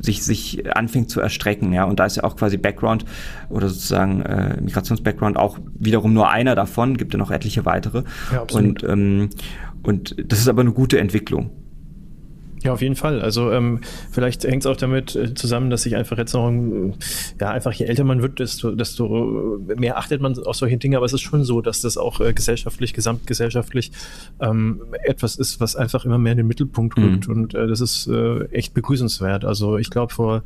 sich, sich anfängt zu erstrecken. Ja? Und da ist ja auch quasi Background oder sozusagen äh, Migrationsbackground auch wiederum nur einer davon, gibt ja noch etliche weitere. Ja, absolut. und, ähm, und das ist aber eine gute Entwicklung. Ja, auf jeden Fall. Also ähm, vielleicht hängt es auch damit äh, zusammen, dass sich einfach jetzt noch, ja, einfach je älter man wird, desto, desto mehr achtet man auf solche Dinge. Aber es ist schon so, dass das auch äh, gesellschaftlich, gesamtgesellschaftlich ähm, etwas ist, was einfach immer mehr in den Mittelpunkt mhm. rückt. Mhm. Und äh, das ist äh, echt begrüßenswert. Also ich glaube, vor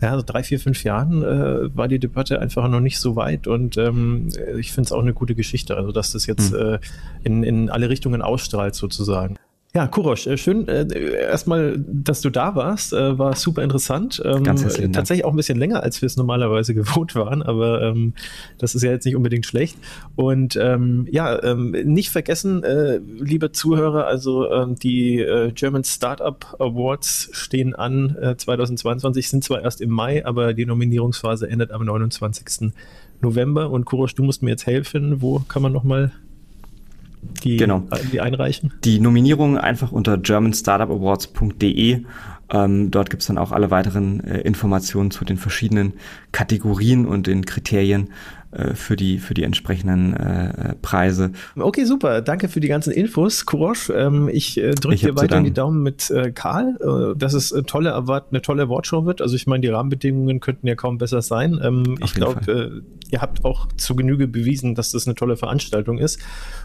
ja, drei, vier, fünf Jahren äh, war die Debatte einfach noch nicht so weit. Und ähm, ich finde es auch eine gute Geschichte, also dass das jetzt mhm. äh, in, in alle Richtungen ausstrahlt sozusagen. Ja, Kurosch, äh, schön äh, erstmal, dass du da warst. Äh, war super interessant. Ähm, Ganz herzlichen Dank. Tatsächlich auch ein bisschen länger, als wir es normalerweise gewohnt waren, aber ähm, das ist ja jetzt nicht unbedingt schlecht. Und ähm, ja, ähm, nicht vergessen, äh, liebe Zuhörer, also ähm, die äh, German Startup Awards stehen an. Äh, 2022 sind zwar erst im Mai, aber die Nominierungsphase endet am 29. November. Und Kurosch, du musst mir jetzt helfen. Wo kann man nochmal die, genau. die einreichen? Die Nominierung einfach unter germanstartupawards.de. Ähm, dort gibt's dann auch alle weiteren äh, Informationen zu den verschiedenen Kategorien und den Kriterien äh, für die für die entsprechenden äh, Preise. Okay, super. Danke für die ganzen Infos, Kurosch. Ähm, ich äh, drücke dir weiter die Daumen mit äh, Karl, äh, dass es eine tolle, eine tolle Awardshow wird. Also ich meine, die Rahmenbedingungen könnten ja kaum besser sein. Ähm, ich glaube, äh, ihr habt auch zu Genüge bewiesen, dass das eine tolle Veranstaltung ist.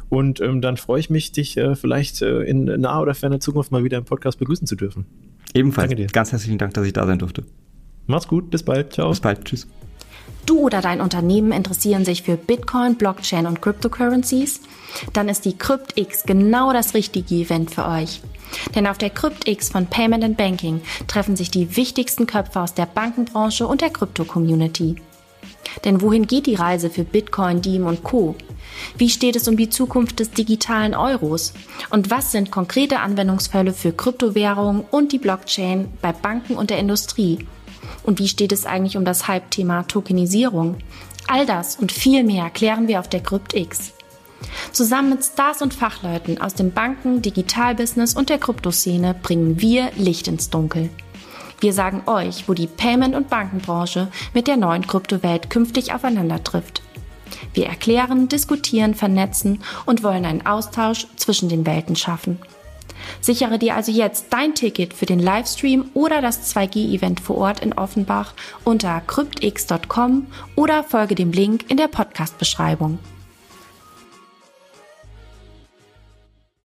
Und ähm, dann freue ich mich, dich äh, vielleicht äh, in naher oder ferner Zukunft mal wieder im Podcast begrüßen zu dürfen. Ebenfalls. Ganz herzlichen Dank, dass ich da sein durfte. Mach's gut, bis bald. Ciao. Bis bald. Tschüss. Du oder dein Unternehmen interessieren sich für Bitcoin, Blockchain und Cryptocurrencies? Dann ist die CryptX genau das richtige Event für euch. Denn auf der CryptX von Payment and Banking treffen sich die wichtigsten Köpfe aus der Bankenbranche und der Krypto-Community. Denn wohin geht die Reise für Bitcoin, Diem und Co? Wie steht es um die Zukunft des digitalen Euros? Und was sind konkrete Anwendungsfälle für Kryptowährungen und die Blockchain bei Banken und der Industrie? Und wie steht es eigentlich um das Hype-Thema Tokenisierung? All das und viel mehr klären wir auf der CryptX. Zusammen mit Stars und Fachleuten aus dem Banken-, Digitalbusiness und der Kryptoszene bringen wir Licht ins Dunkel. Wir sagen euch, wo die Payment- und Bankenbranche mit der neuen Kryptowelt künftig aufeinander trifft. Wir erklären, diskutieren, vernetzen und wollen einen Austausch zwischen den Welten schaffen. Sichere dir also jetzt dein Ticket für den Livestream oder das 2G-Event vor Ort in Offenbach unter cryptx.com oder folge dem Link in der Podcast-Beschreibung.